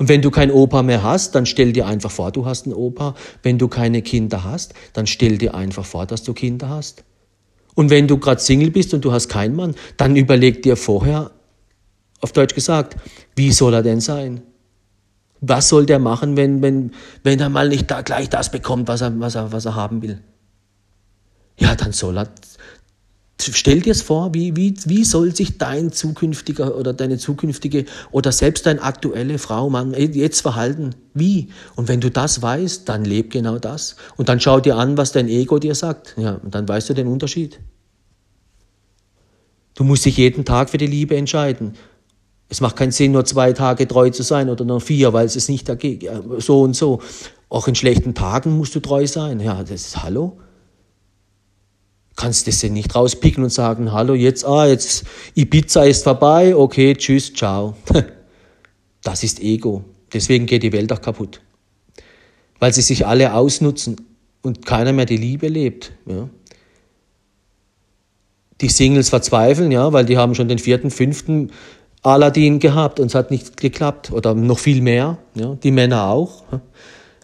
Speaker 1: Und wenn du kein Opa mehr hast, dann stell dir einfach vor, du hast einen Opa. Wenn du keine Kinder hast, dann stell dir einfach vor, dass du Kinder hast. Und wenn du gerade Single bist und du hast keinen Mann, dann überleg dir vorher, auf Deutsch gesagt, wie soll er denn sein? Was soll der machen, wenn, wenn, wenn er mal nicht da gleich das bekommt, was er, was er, was er haben will? Ja, dann soll er. Stell dir es vor, wie, wie, wie soll sich dein zukünftiger oder deine zukünftige oder selbst deine aktuelle Frau, Mann jetzt verhalten? Wie? Und wenn du das weißt, dann leb genau das. Und dann schau dir an, was dein Ego dir sagt. Ja, und dann weißt du den Unterschied. Du musst dich jeden Tag für die Liebe entscheiden. Es macht keinen Sinn, nur zwei Tage treu zu sein oder nur vier, weil es ist nicht dagegen, so und so. Auch in schlechten Tagen musst du treu sein. Ja, das ist Hallo. Kannst das denn nicht rauspicken und sagen, hallo, jetzt, ah, jetzt, Ibiza ist vorbei, okay, tschüss, ciao. Das ist Ego. Deswegen geht die Welt auch kaputt. Weil sie sich alle ausnutzen und keiner mehr die Liebe lebt. Ja. Die Singles verzweifeln, ja, weil die haben schon den vierten, fünften Aladdin gehabt und es hat nicht geklappt oder noch viel mehr, ja, die Männer auch.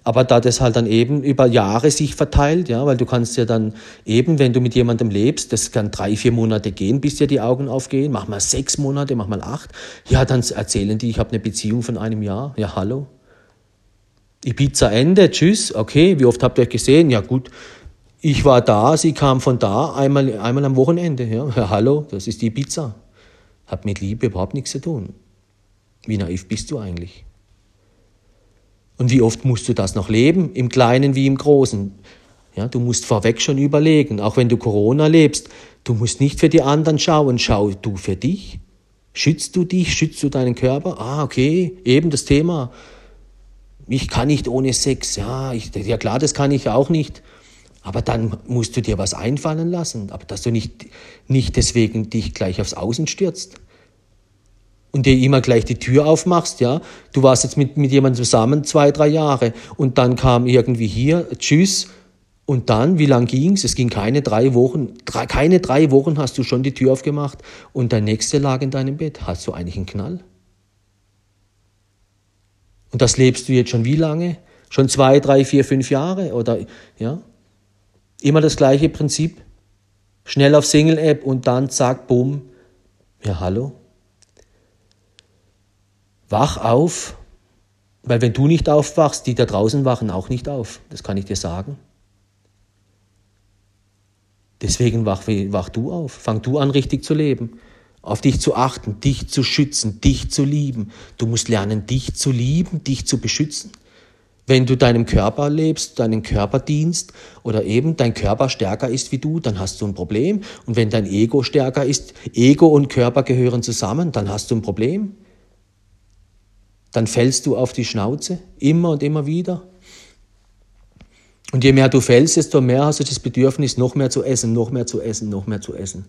Speaker 1: Aber da das halt dann eben über Jahre sich verteilt, ja, weil du kannst ja dann eben, wenn du mit jemandem lebst, das kann drei, vier Monate gehen, bis dir die Augen aufgehen, mach mal sechs Monate, mach mal acht, ja, dann erzählen die, ich habe eine Beziehung von einem Jahr, ja, hallo. Ibiza Ende, tschüss, okay, wie oft habt ihr euch gesehen? Ja, gut, ich war da, sie kam von da, einmal, einmal am Wochenende, ja, ja hallo, das ist die Ibiza. Hat mit Liebe überhaupt nichts zu tun. Wie naiv bist du eigentlich? Und wie oft musst du das noch leben, im Kleinen wie im Großen? Ja, du musst vorweg schon überlegen, auch wenn du Corona lebst, du musst nicht für die anderen schauen, schau du für dich. Schützt du dich, schützt du deinen Körper? Ah, okay, eben das Thema. Ich kann nicht ohne Sex. Ja, ich, ja klar, das kann ich auch nicht. Aber dann musst du dir was einfallen lassen, aber dass du nicht, nicht deswegen dich gleich aufs Außen stürzt und dir immer gleich die Tür aufmachst, ja. Du warst jetzt mit, mit jemandem zusammen zwei, drei Jahre und dann kam irgendwie hier, tschüss. Und dann, wie lang ging's? Es ging keine drei Wochen, drei, keine drei Wochen hast du schon die Tür aufgemacht und der nächste lag in deinem Bett. Hast du eigentlich einen Knall? Und das lebst du jetzt schon wie lange? Schon zwei, drei, vier, fünf Jahre oder, ja? Immer das gleiche Prinzip. Schnell auf Single-App und dann zack, bumm. Ja, hallo? Wach auf, weil wenn du nicht aufwachst, die da draußen wachen auch nicht auf. Das kann ich dir sagen. Deswegen wach, wach du auf. Fang du an, richtig zu leben. Auf dich zu achten, dich zu schützen, dich zu lieben. Du musst lernen, dich zu lieben, dich zu beschützen. Wenn du deinem Körper lebst, deinen Körper dienst oder eben dein Körper stärker ist wie du, dann hast du ein Problem. Und wenn dein Ego stärker ist, Ego und Körper gehören zusammen, dann hast du ein Problem. Dann fällst du auf die Schnauze, immer und immer wieder. Und je mehr du fällst, desto mehr hast du das Bedürfnis, noch mehr zu essen, noch mehr zu essen, noch mehr zu essen.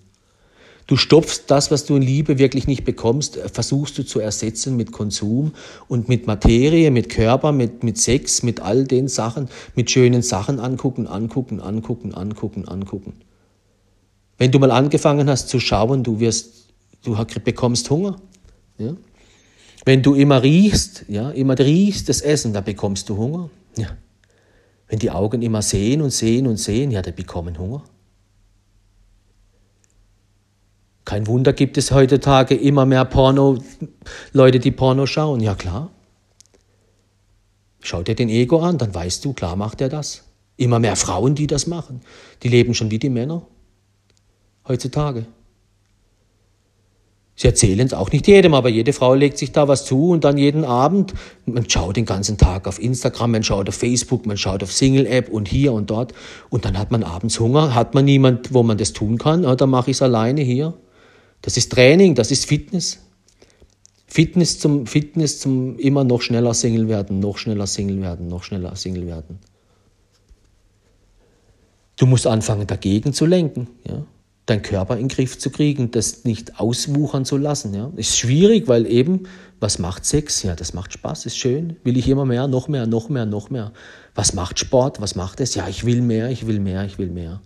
Speaker 1: Du stopfst das, was du in Liebe wirklich nicht bekommst, versuchst du zu ersetzen mit Konsum und mit Materie, mit Körper, mit, mit Sex, mit all den Sachen, mit schönen Sachen angucken, angucken, angucken, angucken, angucken. Wenn du mal angefangen hast zu schauen, du wirst, du bekommst Hunger. Ja? Wenn du immer riechst, ja, immer riechst das Essen, dann bekommst du Hunger. Ja. Wenn die Augen immer sehen und sehen und sehen, ja, dann bekommen Hunger. Kein Wunder gibt es heutzutage immer mehr Porno, Leute, die Porno schauen. Ja klar. Schau dir den Ego an, dann weißt du, klar macht er das. Immer mehr Frauen, die das machen. Die leben schon wie die Männer heutzutage. Sie erzählen es auch nicht jedem, aber jede Frau legt sich da was zu und dann jeden Abend, man schaut den ganzen Tag auf Instagram, man schaut auf Facebook, man schaut auf Single-App und hier und dort und dann hat man abends Hunger, hat man niemand, wo man das tun kann, ja, dann mache ich es alleine hier. Das ist Training, das ist Fitness. Fitness zum, Fitness zum immer noch schneller Single werden, noch schneller Single werden, noch schneller Single werden. Du musst anfangen, dagegen zu lenken. Ja? Deinen Körper in den Griff zu kriegen, das nicht auswuchern zu lassen. Ja. Ist schwierig, weil eben, was macht Sex? Ja, das macht Spaß, ist schön. Will ich immer mehr, noch mehr, noch mehr, noch mehr. Was macht Sport? Was macht es? Ja, ich will mehr, ich will mehr, ich will mehr.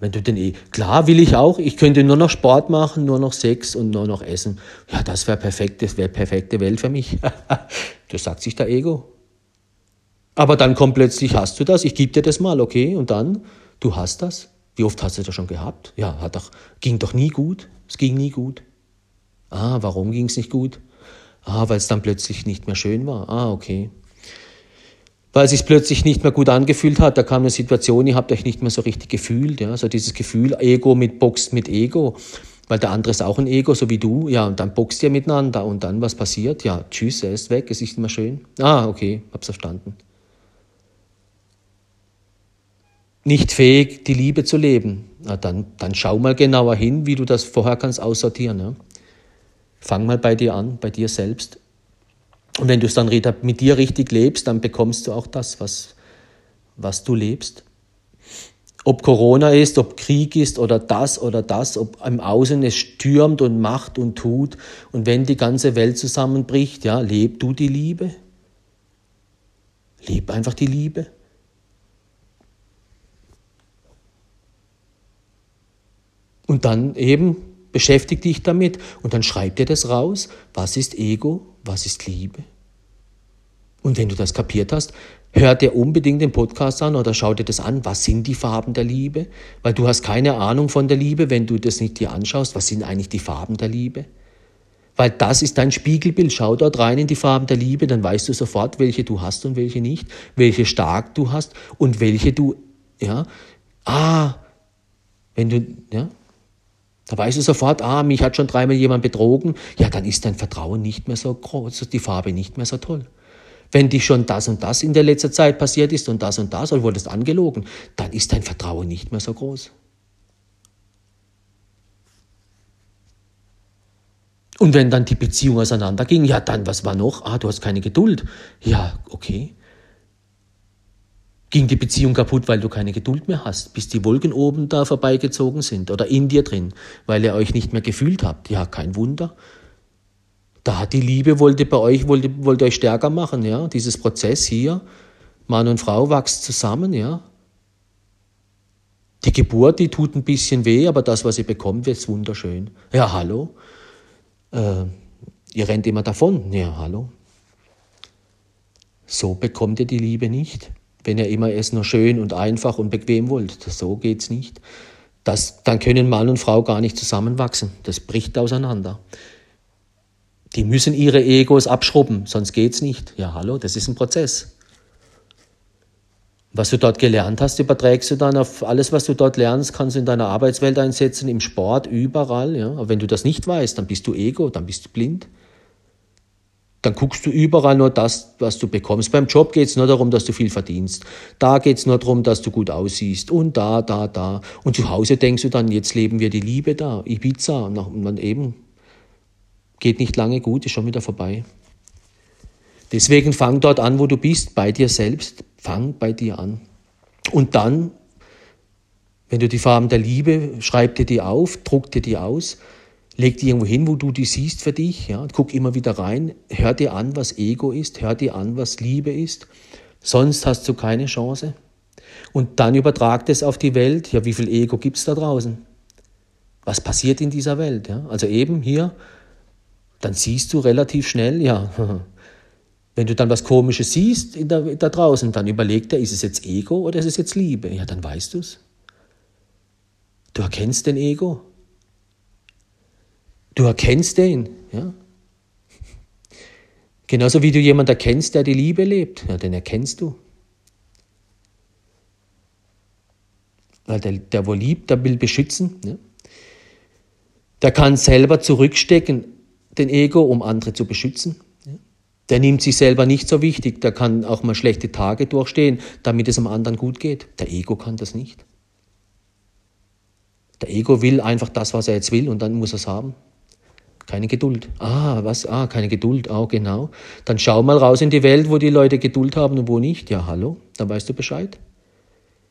Speaker 1: Wenn du denn eh, klar will ich auch, ich könnte nur noch Sport machen, nur noch Sex und nur noch Essen. Ja, das wäre perfekt, das wäre perfekte Welt für mich. das sagt sich der Ego. Aber dann kommt plötzlich, hast du das, ich gebe dir das mal, okay, und dann, du hast das. Wie oft hast du das schon gehabt? Ja, hat doch, ging doch nie gut. Es ging nie gut. Ah, warum ging es nicht gut? Ah, weil es dann plötzlich nicht mehr schön war. Ah, okay. Weil es sich plötzlich nicht mehr gut angefühlt hat, da kam eine Situation, ihr habt euch nicht mehr so richtig gefühlt. Ja? So dieses Gefühl, Ego mit boxt mit Ego. Weil der andere ist auch ein Ego, so wie du. Ja, und dann boxt ihr miteinander. Und dann, was passiert? Ja, tschüss, er ist weg, es ist nicht mehr schön. Ah, okay, hab's verstanden. Nicht fähig, die Liebe zu leben, na dann, dann schau mal genauer hin, wie du das vorher kannst aussortieren. Ja? Fang mal bei dir an, bei dir selbst. Und wenn du es dann mit dir richtig lebst, dann bekommst du auch das, was, was du lebst. Ob Corona ist, ob Krieg ist oder das oder das, ob im Außen es stürmt und macht und tut. Und wenn die ganze Welt zusammenbricht, ja, leb du die Liebe. Leb einfach die Liebe. Und dann eben beschäftige dich damit und dann schreib dir das raus. Was ist Ego? Was ist Liebe? Und wenn du das kapiert hast, hör dir unbedingt den Podcast an oder schau dir das an. Was sind die Farben der Liebe? Weil du hast keine Ahnung von der Liebe, wenn du das nicht dir anschaust. Was sind eigentlich die Farben der Liebe? Weil das ist dein Spiegelbild. Schau dort rein in die Farben der Liebe, dann weißt du sofort, welche du hast und welche nicht, welche stark du hast und welche du, ja, ah, wenn du, ja, da weißt du sofort, ah, mich hat schon dreimal jemand betrogen. Ja, dann ist dein Vertrauen nicht mehr so groß, die Farbe nicht mehr so toll. Wenn dich schon das und das in der letzten Zeit passiert ist und das und das und wurdest angelogen, dann ist dein Vertrauen nicht mehr so groß. Und wenn dann die Beziehung auseinanderging, ja, dann, was war noch? Ah, du hast keine Geduld. Ja, okay ging die Beziehung kaputt, weil du keine Geduld mehr hast, bis die Wolken oben da vorbeigezogen sind oder in dir drin, weil ihr euch nicht mehr gefühlt habt. Ja, kein Wunder. Da hat die Liebe wollte bei euch, wollte, wollte euch stärker machen, ja. Dieses Prozess hier, Mann und Frau wächst zusammen, ja. Die Geburt, die tut ein bisschen weh, aber das, was ihr bekommt, ist wunderschön. Ja, hallo. Äh, ihr rennt immer davon. Ja, hallo. So bekommt ihr die Liebe nicht wenn ihr immer es nur schön und einfach und bequem wollt. So geht's nicht. Das, dann können Mann und Frau gar nicht zusammenwachsen. Das bricht auseinander. Die müssen ihre Egos abschrubben, sonst geht's nicht. Ja, hallo, das ist ein Prozess. Was du dort gelernt hast, überträgst du dann auf alles, was du dort lernst, kannst du in deiner Arbeitswelt einsetzen, im Sport, überall. Ja? Aber wenn du das nicht weißt, dann bist du Ego, dann bist du blind dann guckst du überall nur das, was du bekommst. Beim Job geht es nur darum, dass du viel verdienst. Da geht es nur darum, dass du gut aussiehst. Und da, da, da. Und zu Hause denkst du dann, jetzt leben wir die Liebe da, Ibiza. Und dann eben geht nicht lange gut, ist schon wieder vorbei. Deswegen fang dort an, wo du bist, bei dir selbst. Fang bei dir an. Und dann, wenn du die Farben der Liebe, schreib dir die auf, druck dir die aus Leg die irgendwo hin, wo du die siehst für dich. Ja? Guck immer wieder rein. Hör dir an, was Ego ist. Hör dir an, was Liebe ist. Sonst hast du keine Chance. Und dann übertrag das auf die Welt. Ja, wie viel Ego gibt es da draußen? Was passiert in dieser Welt? Ja? Also eben hier, dann siehst du relativ schnell, ja, wenn du dann was Komisches siehst der, da draußen, dann überlegt er, ist es jetzt Ego oder ist es jetzt Liebe? Ja, dann weißt du es. Du erkennst den Ego. Du erkennst den, ja. Genauso wie du jemanden erkennst, der die Liebe lebt, ja, den erkennst du. Weil der, der wo liebt, der will beschützen. Ja. Der kann selber zurückstecken, den Ego, um andere zu beschützen. Ja. Der nimmt sich selber nicht so wichtig, der kann auch mal schlechte Tage durchstehen, damit es am anderen gut geht. Der Ego kann das nicht. Der Ego will einfach das, was er jetzt will, und dann muss er es haben. Keine Geduld. Ah, was? Ah, keine Geduld. Ah, genau. Dann schau mal raus in die Welt, wo die Leute Geduld haben und wo nicht. Ja, hallo, dann weißt du Bescheid.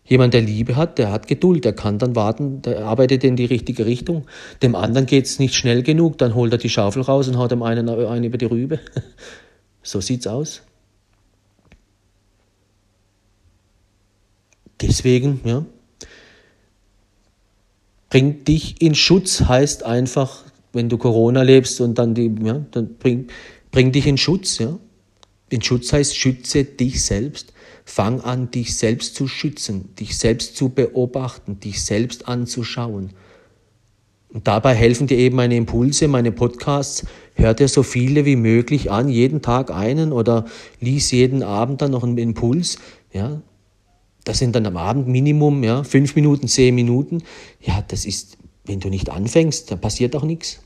Speaker 1: Jemand, der Liebe hat, der hat Geduld, der kann dann warten, der arbeitet in die richtige Richtung. Dem anderen geht es nicht schnell genug, dann holt er die Schaufel raus und haut dem einen einen über die Rübe. So sieht's aus. Deswegen, ja, bringt dich in Schutz heißt einfach, wenn du Corona lebst und dann die, ja, dann bring, bring dich in Schutz, ja. In Schutz heißt, schütze dich selbst. Fang an, dich selbst zu schützen, dich selbst zu beobachten, dich selbst anzuschauen. Und dabei helfen dir eben meine Impulse, meine Podcasts. Hör dir so viele wie möglich an, jeden Tag einen oder lies jeden Abend dann noch einen Impuls. Ja, das sind dann am Abend Minimum ja, fünf Minuten, zehn Minuten. Ja, das ist, wenn du nicht anfängst, dann passiert auch nichts.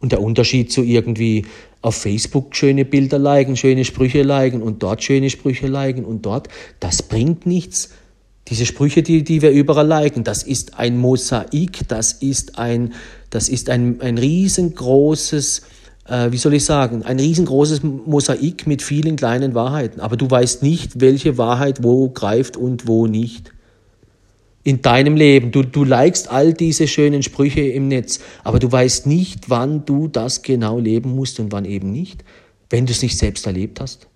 Speaker 1: Und der Unterschied zu irgendwie auf Facebook schöne Bilder liken, schöne Sprüche liken und dort schöne Sprüche liken und dort, das bringt nichts. Diese Sprüche, die, die wir überall liken, das ist ein Mosaik, das ist ein, das ist ein, ein riesengroßes, äh, wie soll ich sagen, ein riesengroßes Mosaik mit vielen kleinen Wahrheiten. Aber du weißt nicht, welche Wahrheit wo greift und wo nicht in deinem Leben. Du, du likest all diese schönen Sprüche im Netz, aber du weißt nicht, wann du das genau leben musst und wann eben nicht, wenn du es nicht selbst erlebt hast.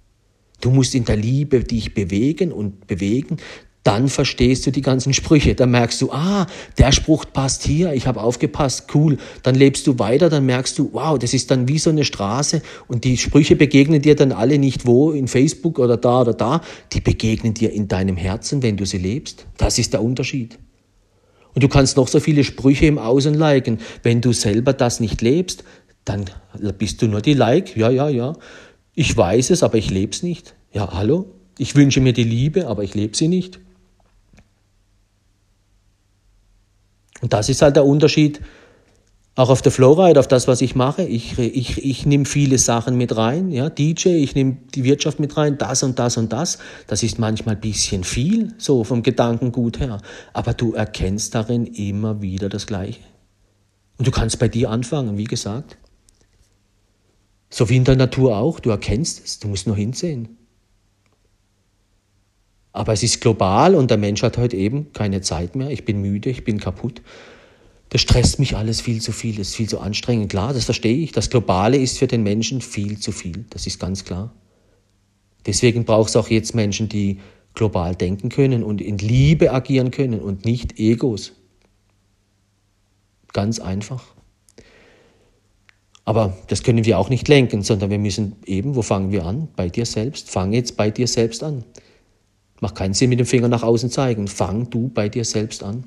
Speaker 1: Du musst in der Liebe dich bewegen und bewegen dann verstehst du die ganzen Sprüche. Dann merkst du, ah, der Spruch passt hier, ich habe aufgepasst, cool. Dann lebst du weiter, dann merkst du, wow, das ist dann wie so eine Straße und die Sprüche begegnen dir dann alle nicht wo, in Facebook oder da oder da, die begegnen dir in deinem Herzen, wenn du sie lebst. Das ist der Unterschied. Und du kannst noch so viele Sprüche im Außen liken. Wenn du selber das nicht lebst, dann bist du nur die Like. Ja, ja, ja. Ich weiß es, aber ich lebe es nicht. Ja, hallo? Ich wünsche mir die Liebe, aber ich lebe sie nicht. Und das ist halt der Unterschied auch auf der Flowride, auf das, was ich mache. Ich, ich, ich nehme viele Sachen mit rein, ja, DJ, ich nehme die Wirtschaft mit rein, das und das und das. Das ist manchmal ein bisschen viel, so vom Gedankengut her. Aber du erkennst darin immer wieder das Gleiche. Und du kannst bei dir anfangen, wie gesagt. So wie in der Natur auch, du erkennst es, du musst nur hinsehen. Aber es ist global und der Mensch hat heute eben keine Zeit mehr. Ich bin müde, ich bin kaputt. Das stresst mich alles viel zu viel, das ist viel zu anstrengend. Klar, das verstehe ich. Das Globale ist für den Menschen viel zu viel, das ist ganz klar. Deswegen braucht es auch jetzt Menschen, die global denken können und in Liebe agieren können und nicht Egos. Ganz einfach. Aber das können wir auch nicht lenken, sondern wir müssen eben, wo fangen wir an? Bei dir selbst. Fang jetzt bei dir selbst an. Macht keinen Sinn mit dem Finger nach außen zeigen. Fang du bei dir selbst an.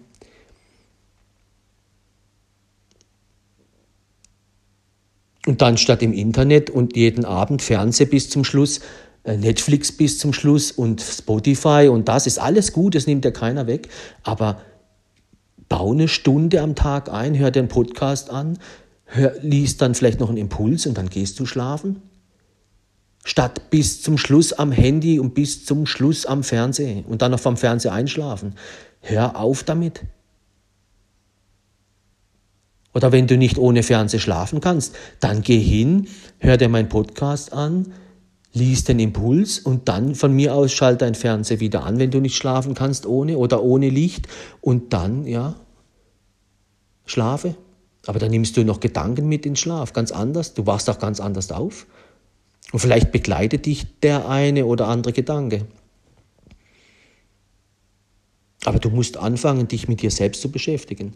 Speaker 1: Und dann statt im Internet und jeden Abend Fernseh bis zum Schluss, äh, Netflix bis zum Schluss und Spotify und das ist alles gut, das nimmt ja keiner weg. Aber bau eine Stunde am Tag ein, hör den Podcast an, hör, liest dann vielleicht noch einen Impuls und dann gehst du schlafen statt bis zum Schluss am Handy und bis zum Schluss am Fernsehen und dann noch vom Fernseher einschlafen. Hör auf damit. Oder wenn du nicht ohne Fernsehen schlafen kannst, dann geh hin, hör dir meinen Podcast an, lies den Impuls und dann von mir aus schalte dein Fernseher wieder an, wenn du nicht schlafen kannst ohne oder ohne Licht und dann, ja, schlafe. Aber dann nimmst du noch Gedanken mit in Schlaf, ganz anders. Du wachst auch ganz anders auf. Und vielleicht begleitet dich der eine oder andere Gedanke. Aber du musst anfangen, dich mit dir selbst zu beschäftigen.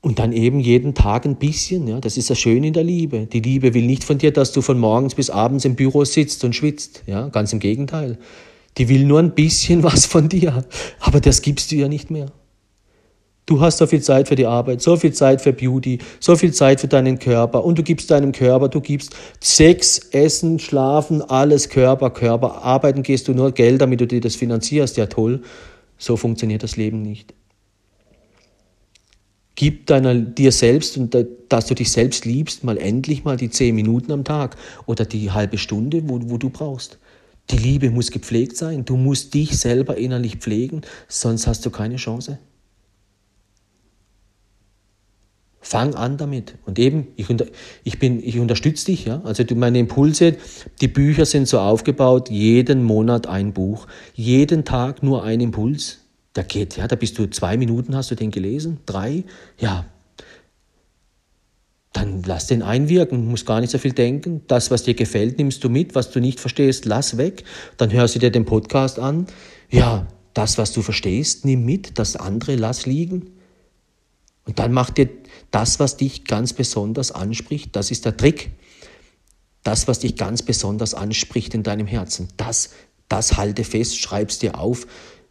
Speaker 1: Und dann eben jeden Tag ein bisschen. Ja, das ist das Schöne in der Liebe. Die Liebe will nicht von dir, dass du von morgens bis abends im Büro sitzt und schwitzt. Ja, ganz im Gegenteil. Die will nur ein bisschen was von dir. Aber das gibst du ja nicht mehr. Du hast so viel Zeit für die Arbeit, so viel Zeit für Beauty, so viel Zeit für deinen Körper und du gibst deinem Körper, du gibst Sex, Essen, Schlafen, alles Körper, Körper. Arbeiten gehst du nur Geld, damit du dir das finanzierst. Ja toll, so funktioniert das Leben nicht. Gib deiner, dir selbst und dass du dich selbst liebst, mal endlich mal die zehn Minuten am Tag oder die halbe Stunde, wo, wo du brauchst. Die Liebe muss gepflegt sein. Du musst dich selber innerlich pflegen, sonst hast du keine Chance. Fang an damit. Und eben, ich, unter, ich, bin, ich unterstütze dich. Ja? Also meine Impulse, die Bücher sind so aufgebaut, jeden Monat ein Buch, jeden Tag nur ein Impuls. Der geht, ja, da bist du zwei Minuten, hast du den gelesen, drei, ja. Dann lass den einwirken, musst gar nicht so viel denken. Das, was dir gefällt, nimmst du mit, was du nicht verstehst, lass weg. Dann hörst du dir den Podcast an. Ja, das, was du verstehst, nimm mit, das andere lass liegen. Und dann mach dir das, was dich ganz besonders anspricht, das ist der Trick. Das, was dich ganz besonders anspricht in deinem Herzen, das, das halte fest, schreib's dir auf,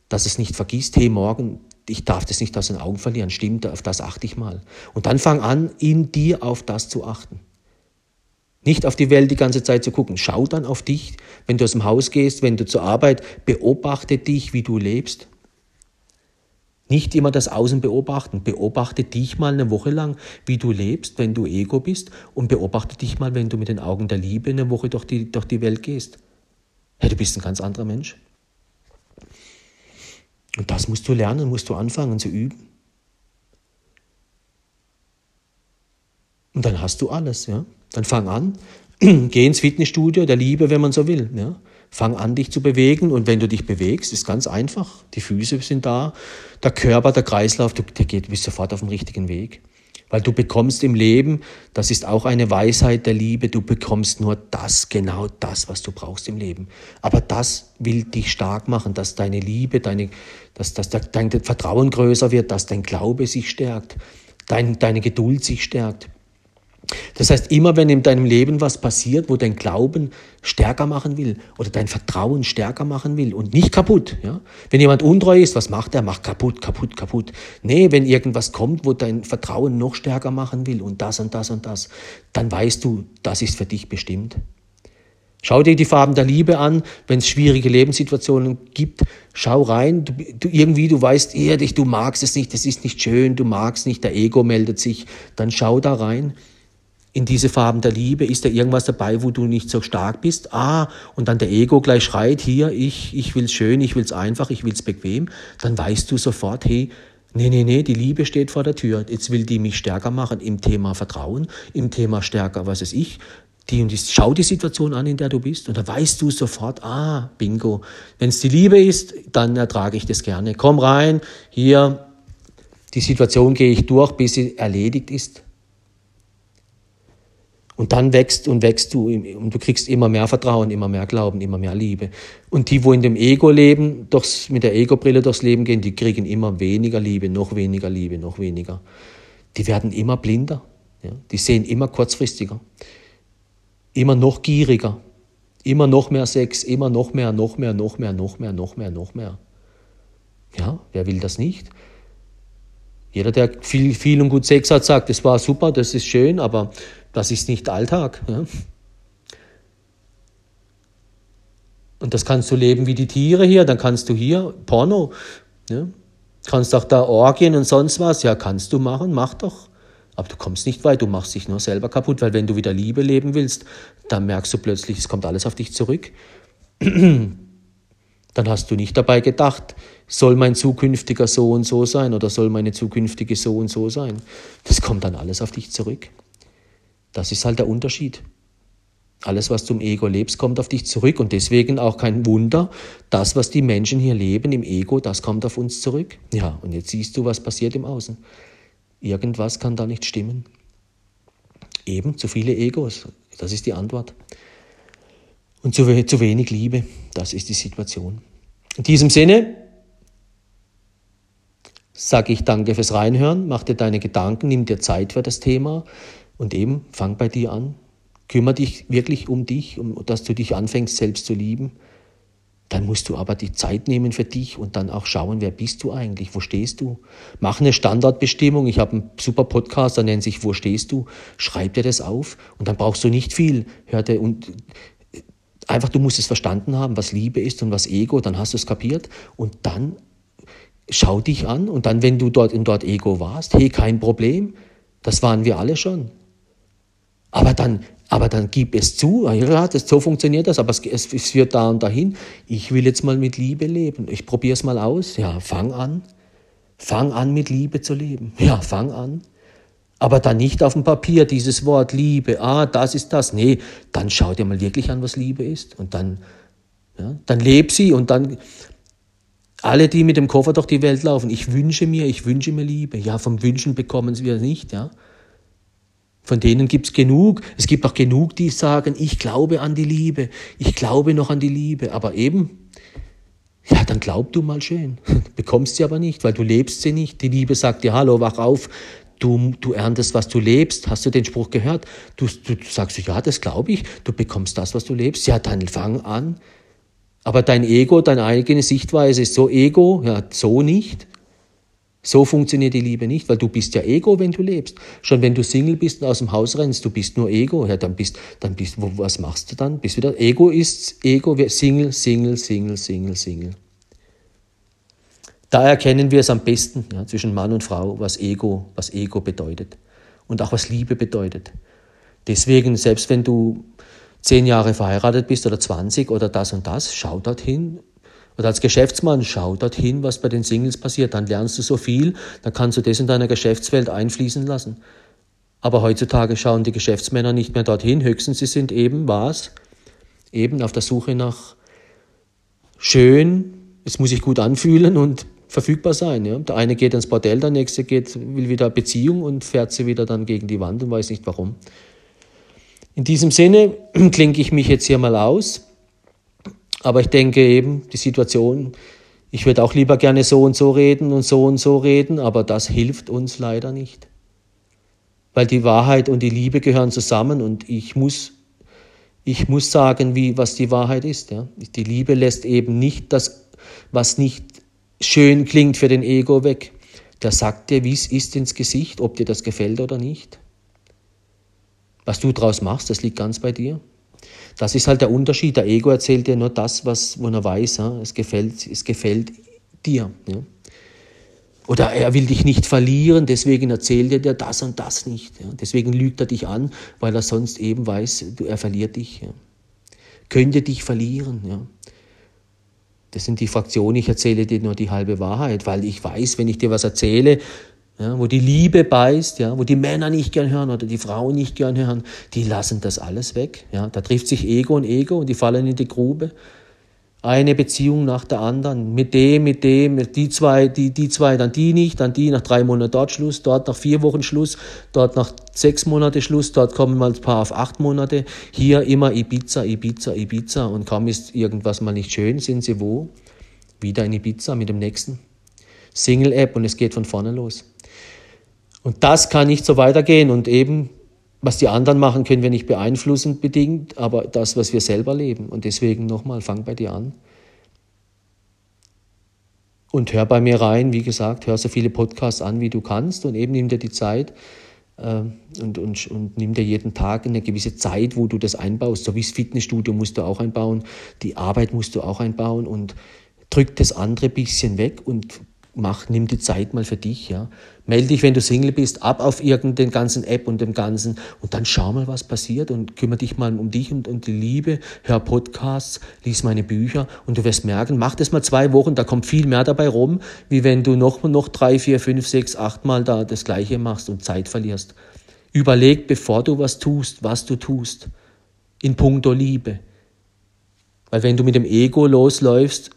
Speaker 1: dass es nicht vergisst, hey, morgen, ich darf das nicht aus den Augen verlieren, stimmt, auf das achte ich mal. Und dann fang an, in dir auf das zu achten. Nicht auf die Welt die ganze Zeit zu gucken. Schau dann auf dich, wenn du aus dem Haus gehst, wenn du zur Arbeit, beobachte dich, wie du lebst. Nicht immer das Außen beobachten. Beobachte dich mal eine Woche lang, wie du lebst, wenn du Ego bist, und beobachte dich mal, wenn du mit den Augen der Liebe eine Woche durch die, durch die Welt gehst. Hey, du bist ein ganz anderer Mensch. Und das musst du lernen, musst du anfangen zu üben. Und dann hast du alles, ja. Dann fang an, geh ins Fitnessstudio der Liebe, wenn man so will, ja. Fang an, dich zu bewegen und wenn du dich bewegst, ist ganz einfach. Die Füße sind da, der Körper, der Kreislauf, der geht, bist sofort auf dem richtigen Weg. Weil du bekommst im Leben, das ist auch eine Weisheit der Liebe, du bekommst nur das, genau das, was du brauchst im Leben. Aber das will dich stark machen, dass deine Liebe, deine, dass, dass dein Vertrauen größer wird, dass dein Glaube sich stärkt, dein, deine Geduld sich stärkt. Das heißt, immer wenn in deinem Leben was passiert, wo dein Glauben stärker machen will oder dein Vertrauen stärker machen will und nicht kaputt. Ja? Wenn jemand untreu ist, was macht er? Macht kaputt, kaputt, kaputt. Nee, wenn irgendwas kommt, wo dein Vertrauen noch stärker machen will und das und das und das, dann weißt du, das ist für dich bestimmt. Schau dir die Farben der Liebe an, wenn es schwierige Lebenssituationen gibt. Schau rein, du, du, irgendwie, du weißt ehrlich, du magst es nicht, das ist nicht schön, du magst nicht, der Ego meldet sich. Dann schau da rein in diese Farben der Liebe? Ist da irgendwas dabei, wo du nicht so stark bist? Ah, und dann der Ego gleich schreit, hier, ich, ich will's schön, ich will's einfach, ich will's bequem. Dann weißt du sofort, hey, nee, nee, nee, die Liebe steht vor der Tür. Jetzt will die mich stärker machen im Thema Vertrauen, im Thema stärker, was ist ich. Die und die, schau die Situation an, in der du bist, und da weißt du sofort, ah, bingo. Wenn es die Liebe ist, dann ertrage ich das gerne. Komm rein, hier, die Situation gehe ich durch, bis sie erledigt ist. Und dann wächst und wächst du und du kriegst immer mehr Vertrauen, immer mehr Glauben, immer mehr Liebe. Und die, wo in dem Ego leben, durchs, mit der Ego-Brille durchs Leben gehen, die kriegen immer weniger Liebe, noch weniger Liebe, noch weniger. Die werden immer blinder. Ja? Die sehen immer kurzfristiger, immer noch gieriger, immer noch mehr Sex, immer noch mehr, noch mehr, noch mehr, noch mehr, noch mehr, noch mehr. Ja, wer will das nicht? Jeder, der viel, viel und gut Sex hat, sagt, das war super, das ist schön, aber das ist nicht Alltag. Ja? Und das kannst du leben wie die Tiere hier, dann kannst du hier Porno. Ja? Kannst auch da Orgien und sonst was. Ja, kannst du machen, mach doch. Aber du kommst nicht weit, du machst dich nur selber kaputt, weil wenn du wieder Liebe leben willst, dann merkst du plötzlich, es kommt alles auf dich zurück. Dann hast du nicht dabei gedacht, soll mein zukünftiger so und so sein oder soll meine zukünftige so und so sein. Das kommt dann alles auf dich zurück. Das ist halt der Unterschied. Alles, was du im Ego lebst, kommt auf dich zurück und deswegen auch kein Wunder, das, was die Menschen hier leben im Ego, das kommt auf uns zurück. Ja, und jetzt siehst du, was passiert im Außen. Irgendwas kann da nicht stimmen. Eben zu viele Egos, das ist die Antwort. Und zu, zu wenig Liebe, das ist die Situation. In diesem Sinne sage ich danke fürs Reinhören, mach dir deine Gedanken, nimm dir Zeit für das Thema und eben fang bei dir an. Kümmer dich wirklich um dich, um, dass du dich anfängst selbst zu lieben. Dann musst du aber die Zeit nehmen für dich und dann auch schauen, wer bist du eigentlich, wo stehst du. Mach eine Standardbestimmung. Ich habe einen super Podcast, der nennt sich Wo stehst du? Schreib dir das auf und dann brauchst du nicht viel. Hör dir und einfach, du musst es verstanden haben, was Liebe ist und was Ego, dann hast du es kapiert und dann schau dich an und dann, wenn du dort in dort Ego warst, hey, kein Problem, das waren wir alle schon. Aber dann, aber dann gib es zu, ja, das, so funktioniert das, aber es, es, es führt da und dahin. Ich will jetzt mal mit Liebe leben. Ich probiere es mal aus. Ja, fang an. Fang an, mit Liebe zu leben. Ja, fang an. Aber dann nicht auf dem Papier dieses Wort Liebe, ah, das ist das. Nee, dann schau dir mal wirklich an, was Liebe ist. Und dann, ja, dann leb sie und dann, alle, die mit dem Koffer durch die Welt laufen, ich wünsche mir, ich wünsche mir Liebe. Ja, vom Wünschen bekommen wir nicht, ja. Von denen gibt es genug. Es gibt auch genug, die sagen, ich glaube an die Liebe, ich glaube noch an die Liebe. Aber eben, ja, dann glaub du mal schön. Bekommst sie aber nicht, weil du lebst sie nicht. Die Liebe sagt dir, hallo, wach auf, du, du erntest, was du lebst. Hast du den Spruch gehört? Du, du, du sagst, ja, das glaube ich. Du bekommst das, was du lebst. Ja, dann fang an, aber dein Ego, deine eigene Sichtweise ist so Ego, ja, so nicht. So funktioniert die Liebe nicht, weil du bist ja Ego, wenn du lebst. Schon wenn du Single bist und aus dem Haus rennst, du bist nur Ego, ja, dann bist, dann bist, wo, was machst du dann? Bist wieder Ego ist Ego, Single, Single, Single, Single, Single. Da erkennen wir es am besten ja, zwischen Mann und Frau, was Ego, was Ego bedeutet und auch was Liebe bedeutet. Deswegen, selbst wenn du zehn Jahre verheiratet bist oder 20 oder das und das, schau dorthin. Oder als Geschäftsmann, schau dorthin, was bei den Singles passiert. Dann lernst du so viel, dann kannst du das in deiner Geschäftswelt einfließen lassen. Aber heutzutage schauen die Geschäftsmänner nicht mehr dorthin, höchstens sie sind eben was? Eben auf der Suche nach schön, es muss sich gut anfühlen und verfügbar sein. Ja? Der eine geht ins Bordell, der nächste geht, will wieder Beziehung und fährt sie wieder dann gegen die Wand und weiß nicht warum. In diesem Sinne klinke ich mich jetzt hier mal aus. Aber ich denke eben, die Situation, ich würde auch lieber gerne so und so reden und so und so reden, aber das hilft uns leider nicht. Weil die Wahrheit und die Liebe gehören zusammen und ich muss, ich muss sagen, wie, was die Wahrheit ist. Ja. Die Liebe lässt eben nicht das, was nicht schön klingt für den Ego weg. Der sagt dir, wie es ist ins Gesicht, ob dir das gefällt oder nicht. Was du draus machst, das liegt ganz bei dir. Das ist halt der Unterschied. Der Ego erzählt dir nur das, was wo er weiß. Ja? Es, gefällt, es gefällt dir. Ja? Oder er will dich nicht verlieren, deswegen erzählt er dir das und das nicht. Ja? Deswegen lügt er dich an, weil er sonst eben weiß, er verliert dich. Ja? Könnte dich verlieren. Ja? Das sind die Fraktionen, ich erzähle dir nur die halbe Wahrheit, weil ich weiß, wenn ich dir was erzähle, ja, wo die Liebe beißt, ja, wo die Männer nicht gern hören oder die Frauen nicht gern hören, die lassen das alles weg. Ja. Da trifft sich Ego und Ego und die fallen in die Grube. Eine Beziehung nach der anderen, mit dem, mit dem, die zwei, die, die zwei, dann die nicht, dann die, nach drei Monaten dort Schluss, dort nach vier Wochen Schluss, dort nach sechs Monate Schluss, dort kommen mal ein paar auf acht Monate, hier immer Ibiza, Ibiza, Ibiza und kaum ist irgendwas mal nicht schön, sind sie wo? Wieder in Ibiza mit dem nächsten. Single-App und es geht von vorne los. Und das kann nicht so weitergehen. Und eben, was die anderen machen, können wir nicht beeinflussen bedingt, aber das, was wir selber leben. Und deswegen nochmal, fang bei dir an. Und hör bei mir rein, wie gesagt, hör so viele Podcasts an, wie du kannst und eben nimm dir die Zeit äh, und, und, und nimm dir jeden Tag eine gewisse Zeit, wo du das einbaust. So wie das Fitnessstudio musst du auch einbauen, die Arbeit musst du auch einbauen und drück das andere bisschen weg und mach, nimm die Zeit mal für dich, ja. Melde dich, wenn du Single bist, ab auf irgendeinen ganzen App und dem Ganzen und dann schau mal, was passiert und kümmere dich mal um dich und, und die Liebe, hör Podcasts, lies meine Bücher und du wirst merken, mach das mal zwei Wochen, da kommt viel mehr dabei rum, wie wenn du noch, noch drei, vier, fünf, sechs, acht Mal da das Gleiche machst und Zeit verlierst. Überleg, bevor du was tust, was du tust. In puncto Liebe. Weil wenn du mit dem Ego losläufst,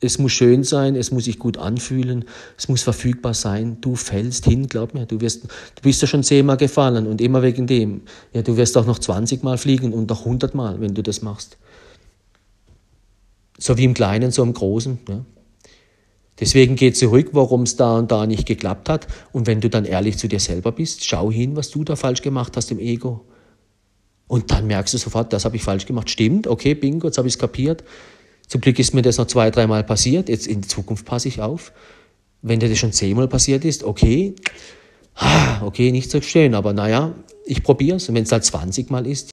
Speaker 1: es muss schön sein, es muss sich gut anfühlen, es muss verfügbar sein. Du fällst hin, glaub mir. Du, wirst, du bist ja schon zehnmal gefallen und immer wegen dem. Ja, du wirst auch noch 20 Mal fliegen und noch 100 Mal, wenn du das machst. So wie im Kleinen, so im Großen. Ja. Deswegen geh zurück, warum es da und da nicht geklappt hat. Und wenn du dann ehrlich zu dir selber bist, schau hin, was du da falsch gemacht hast im Ego. Und dann merkst du sofort, das habe ich falsch gemacht. Stimmt, okay, bingo, jetzt habe ich es kapiert. Zum Glück ist mir das noch zwei, dreimal passiert. Jetzt in Zukunft passe ich auf. Wenn dir das schon zehnmal passiert ist, okay, ah, okay, nicht so schön, aber naja, ich probiere es. Und wenn es halt 20 Mal ist,